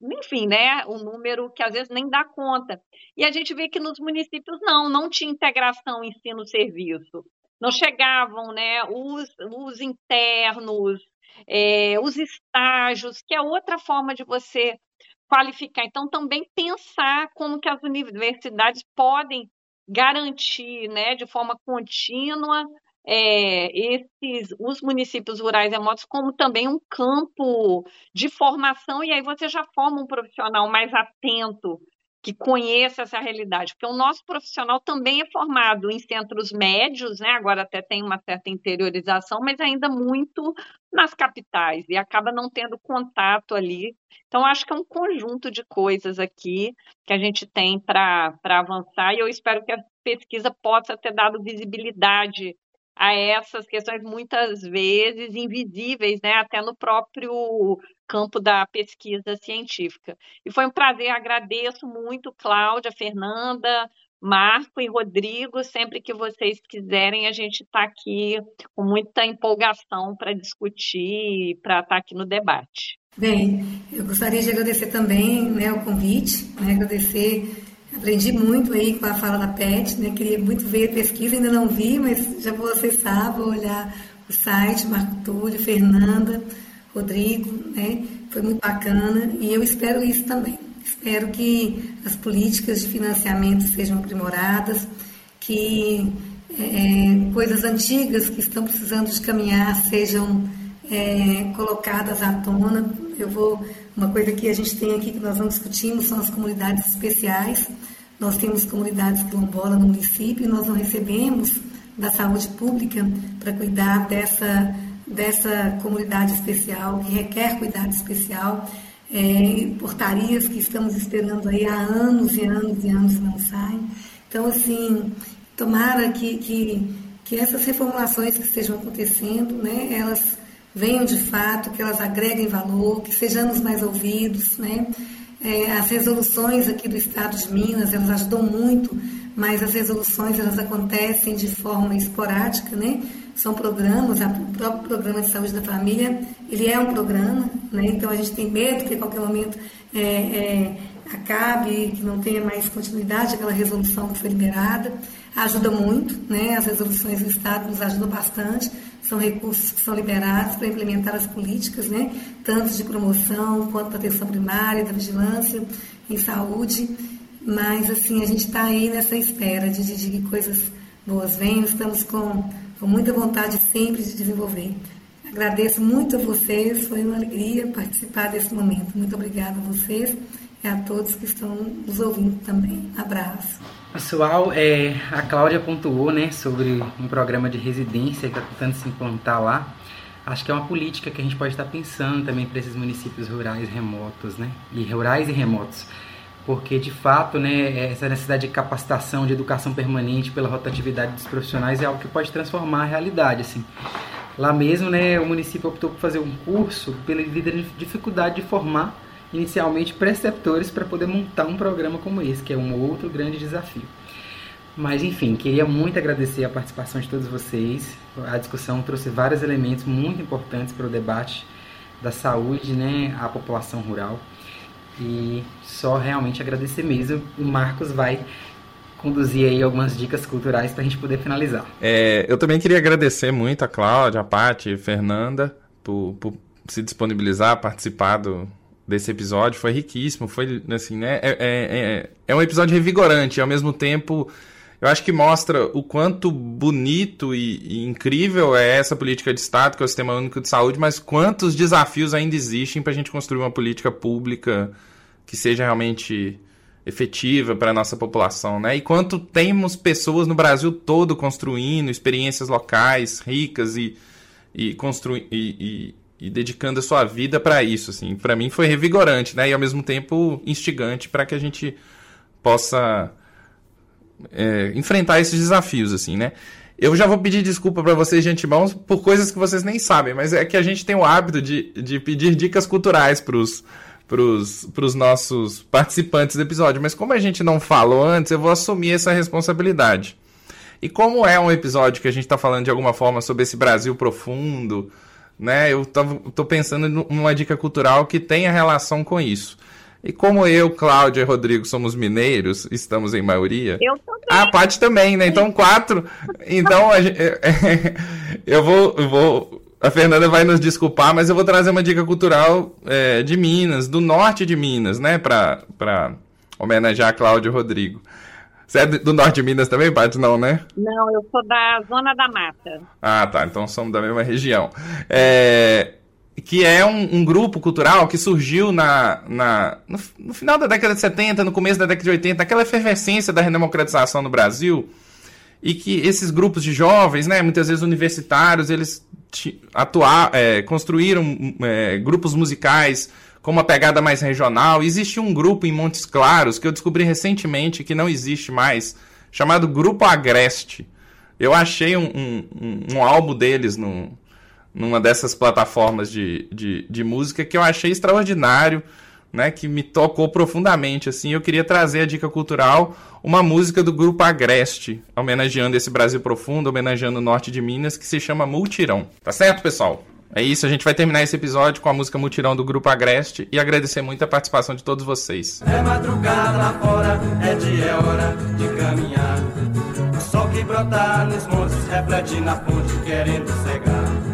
enfim, né, um número que às vezes nem dá conta. E a gente vê que nos municípios não, não tinha integração ensino-serviço. Não chegavam, né, os, os internos, é, os estágios, que é outra forma de você qualificar. Então, também pensar como que as universidades podem garantir, né, de forma contínua, é, esses, os municípios rurais remotos como também um campo de formação, e aí você já forma um profissional mais atento que conheça essa realidade, porque o nosso profissional também é formado em centros médios, né? Agora até tem uma certa interiorização, mas ainda muito nas capitais e acaba não tendo contato ali. Então acho que é um conjunto de coisas aqui que a gente tem para avançar e eu espero que a pesquisa possa ter dado visibilidade a essas questões muitas vezes invisíveis, né, até no próprio campo da pesquisa científica. E foi um prazer, agradeço muito, Cláudia, Fernanda, Marco e Rodrigo, sempre que vocês quiserem, a gente está aqui com muita empolgação para discutir, para estar tá aqui no debate. Bem, eu gostaria de agradecer também né, o convite, né, agradecer, aprendi muito aí com a fala da PET, né, queria muito ver a pesquisa, ainda não vi, mas já vou acessar, vou olhar o site, Marco Túlio, Fernanda, Rodrigo, né, foi muito bacana e eu espero isso também. Espero que as políticas de financiamento sejam aprimoradas, que é, é, coisas antigas que estão precisando de caminhar sejam é, colocadas à tona. Eu vou uma coisa que a gente tem aqui que nós não discutimos são as comunidades especiais. Nós temos comunidades quilombolas no município e nós não recebemos da saúde pública para cuidar dessa dessa comunidade especial que requer cuidado especial é, portarias que estamos esperando aí há anos e anos e anos não saem. Então, assim, tomara que, que, que essas reformulações que estejam acontecendo, né, elas venham de fato, que elas agreguem valor, que sejamos mais ouvidos, né? É, as resoluções aqui do Estado de Minas, elas ajudam muito, mas as resoluções elas acontecem de forma esporádica, né? São programas, o próprio programa de saúde da família, ele é um programa, né? então a gente tem medo que a qualquer momento é, é, acabe, que não tenha mais continuidade aquela resolução que foi liberada. Ajuda muito, né? as resoluções do Estado nos ajudam bastante, são recursos que são liberados para implementar as políticas, né? tanto de promoção quanto da atenção primária, da vigilância em saúde, mas assim, a gente está aí nessa espera de, de, de coisas boas venham, estamos com com muita vontade sempre de desenvolver. Agradeço muito a vocês, foi uma alegria participar desse momento. Muito obrigada a vocês e a todos que estão nos ouvindo também. Abraço. Pessoal, é, a Cláudia pontuou né, sobre um programa de residência que está tentando se implantar lá. Acho que é uma política que a gente pode estar pensando também para esses municípios rurais remotos, né? E rurais e remotos porque de fato, né, essa necessidade de capacitação, de educação permanente pela rotatividade dos profissionais é algo que pode transformar a realidade, assim. Lá mesmo, né, o município optou por fazer um curso pela dificuldade de formar inicialmente preceptores para poder montar um programa como esse, que é um outro grande desafio. Mas enfim, queria muito agradecer a participação de todos vocês. A discussão trouxe vários elementos muito importantes para o debate da saúde, né, à população rural. E só realmente agradecer mesmo. O Marcos vai conduzir aí algumas dicas culturais para a gente poder finalizar. É, eu também queria agradecer muito a Cláudia, a Paty, a Fernanda por, por se disponibilizar participar do, desse episódio. Foi riquíssimo, foi assim, né? É, é, é, é um episódio revigorante, e ao mesmo tempo eu acho que mostra o quanto bonito e, e, incrível é essa política de Estado, que é o Sistema Único de Saúde, mas quantos desafios ainda existem para a gente construir uma política pública que seja realmente efetiva para a nossa população, né? E quanto temos pessoas no Brasil todo construindo experiências locais ricas e, e, constru... e, e, e dedicando a sua vida para isso, assim. Para mim foi revigorante, né? E ao mesmo tempo instigante para que a gente possa é, enfrentar esses desafios, assim, né? Eu já vou pedir desculpa para vocês de antemão por coisas que vocês nem sabem, mas é que a gente tem o hábito de, de pedir dicas culturais pros, pros, pros nossos participantes do episódio. Mas como a gente não falou antes, eu vou assumir essa responsabilidade. E como é um episódio que a gente está falando de alguma forma sobre esse Brasil profundo, né? Eu tô, tô pensando numa dica cultural que tenha relação com isso. E como eu, Cláudia e Rodrigo somos mineiros, estamos em maioria. Eu também. A Paty também, né? Então, quatro. Então, gente, eu, vou, eu vou. A Fernanda vai nos desculpar, mas eu vou trazer uma dica cultural é, de Minas, do norte de Minas, né? Pra, pra homenagear a Cláudia e Rodrigo. Você é do norte de Minas também, Paty? Não, né? Não, eu sou da Zona da Mata. Ah, tá. Então somos da mesma região. É, que é um, um, grupo cultural que surgiu na, na no, no, final da década de 70, no começo da década de 80, aquela efervescência da redemocratização no Brasil, e que esses grupos de jovens, né, muitas vezes universitários, eles atuar, é, construíram é, grupos musicais com uma pegada mais regional. Existe um grupo em Montes Claros que eu descobri recentemente que não existe mais, chamado Grupo Agreste. Eu achei um, um, um álbum deles no, numa dessas plataformas de, de, de música que eu achei extraordinário. né, que me tocou profundamente, assim, eu queria trazer a dica cultural, uma música do grupo Agreste, homenageando esse Brasil profundo, homenageando o norte de Minas, que se chama Multirão. Tá certo, pessoal? É isso, a gente vai terminar esse episódio com a música Mutirão do Grupo Agreste e agradecer muito a participação de todos vocês. É madrugada lá fora, é dia, é hora de caminhar. O sol que brota nos montes reflete na fonte querendo cegar.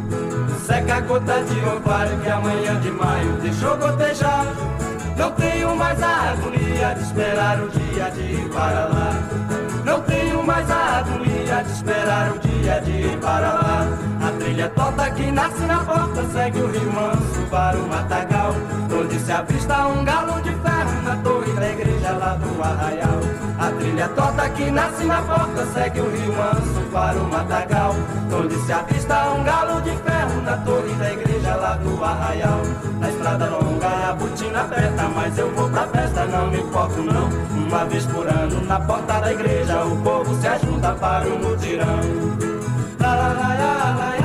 Seca a gota de orvalho que amanhã de maio deixou gotejar. Não tenho mais a agonia de esperar o dia de ir para lá. Não tenho mais a agonia de esperar o dia de ir para lá. A trilha tota que nasce na porta segue o rio manso para o matagal. Onde se avista um galo de ferro na torre igreja lá do arraial. A trilha tota que nasce na porta segue o rio manso para o matagal. Onde se avista um galo de ferro na torre da igreja lá do arraial. Na estrada longa a botina aperta, mas eu vou pra festa, não me importo não. Uma vez por ano na porta da igreja o povo se ajuda para o mutirão. Lá, lá, lá, lá.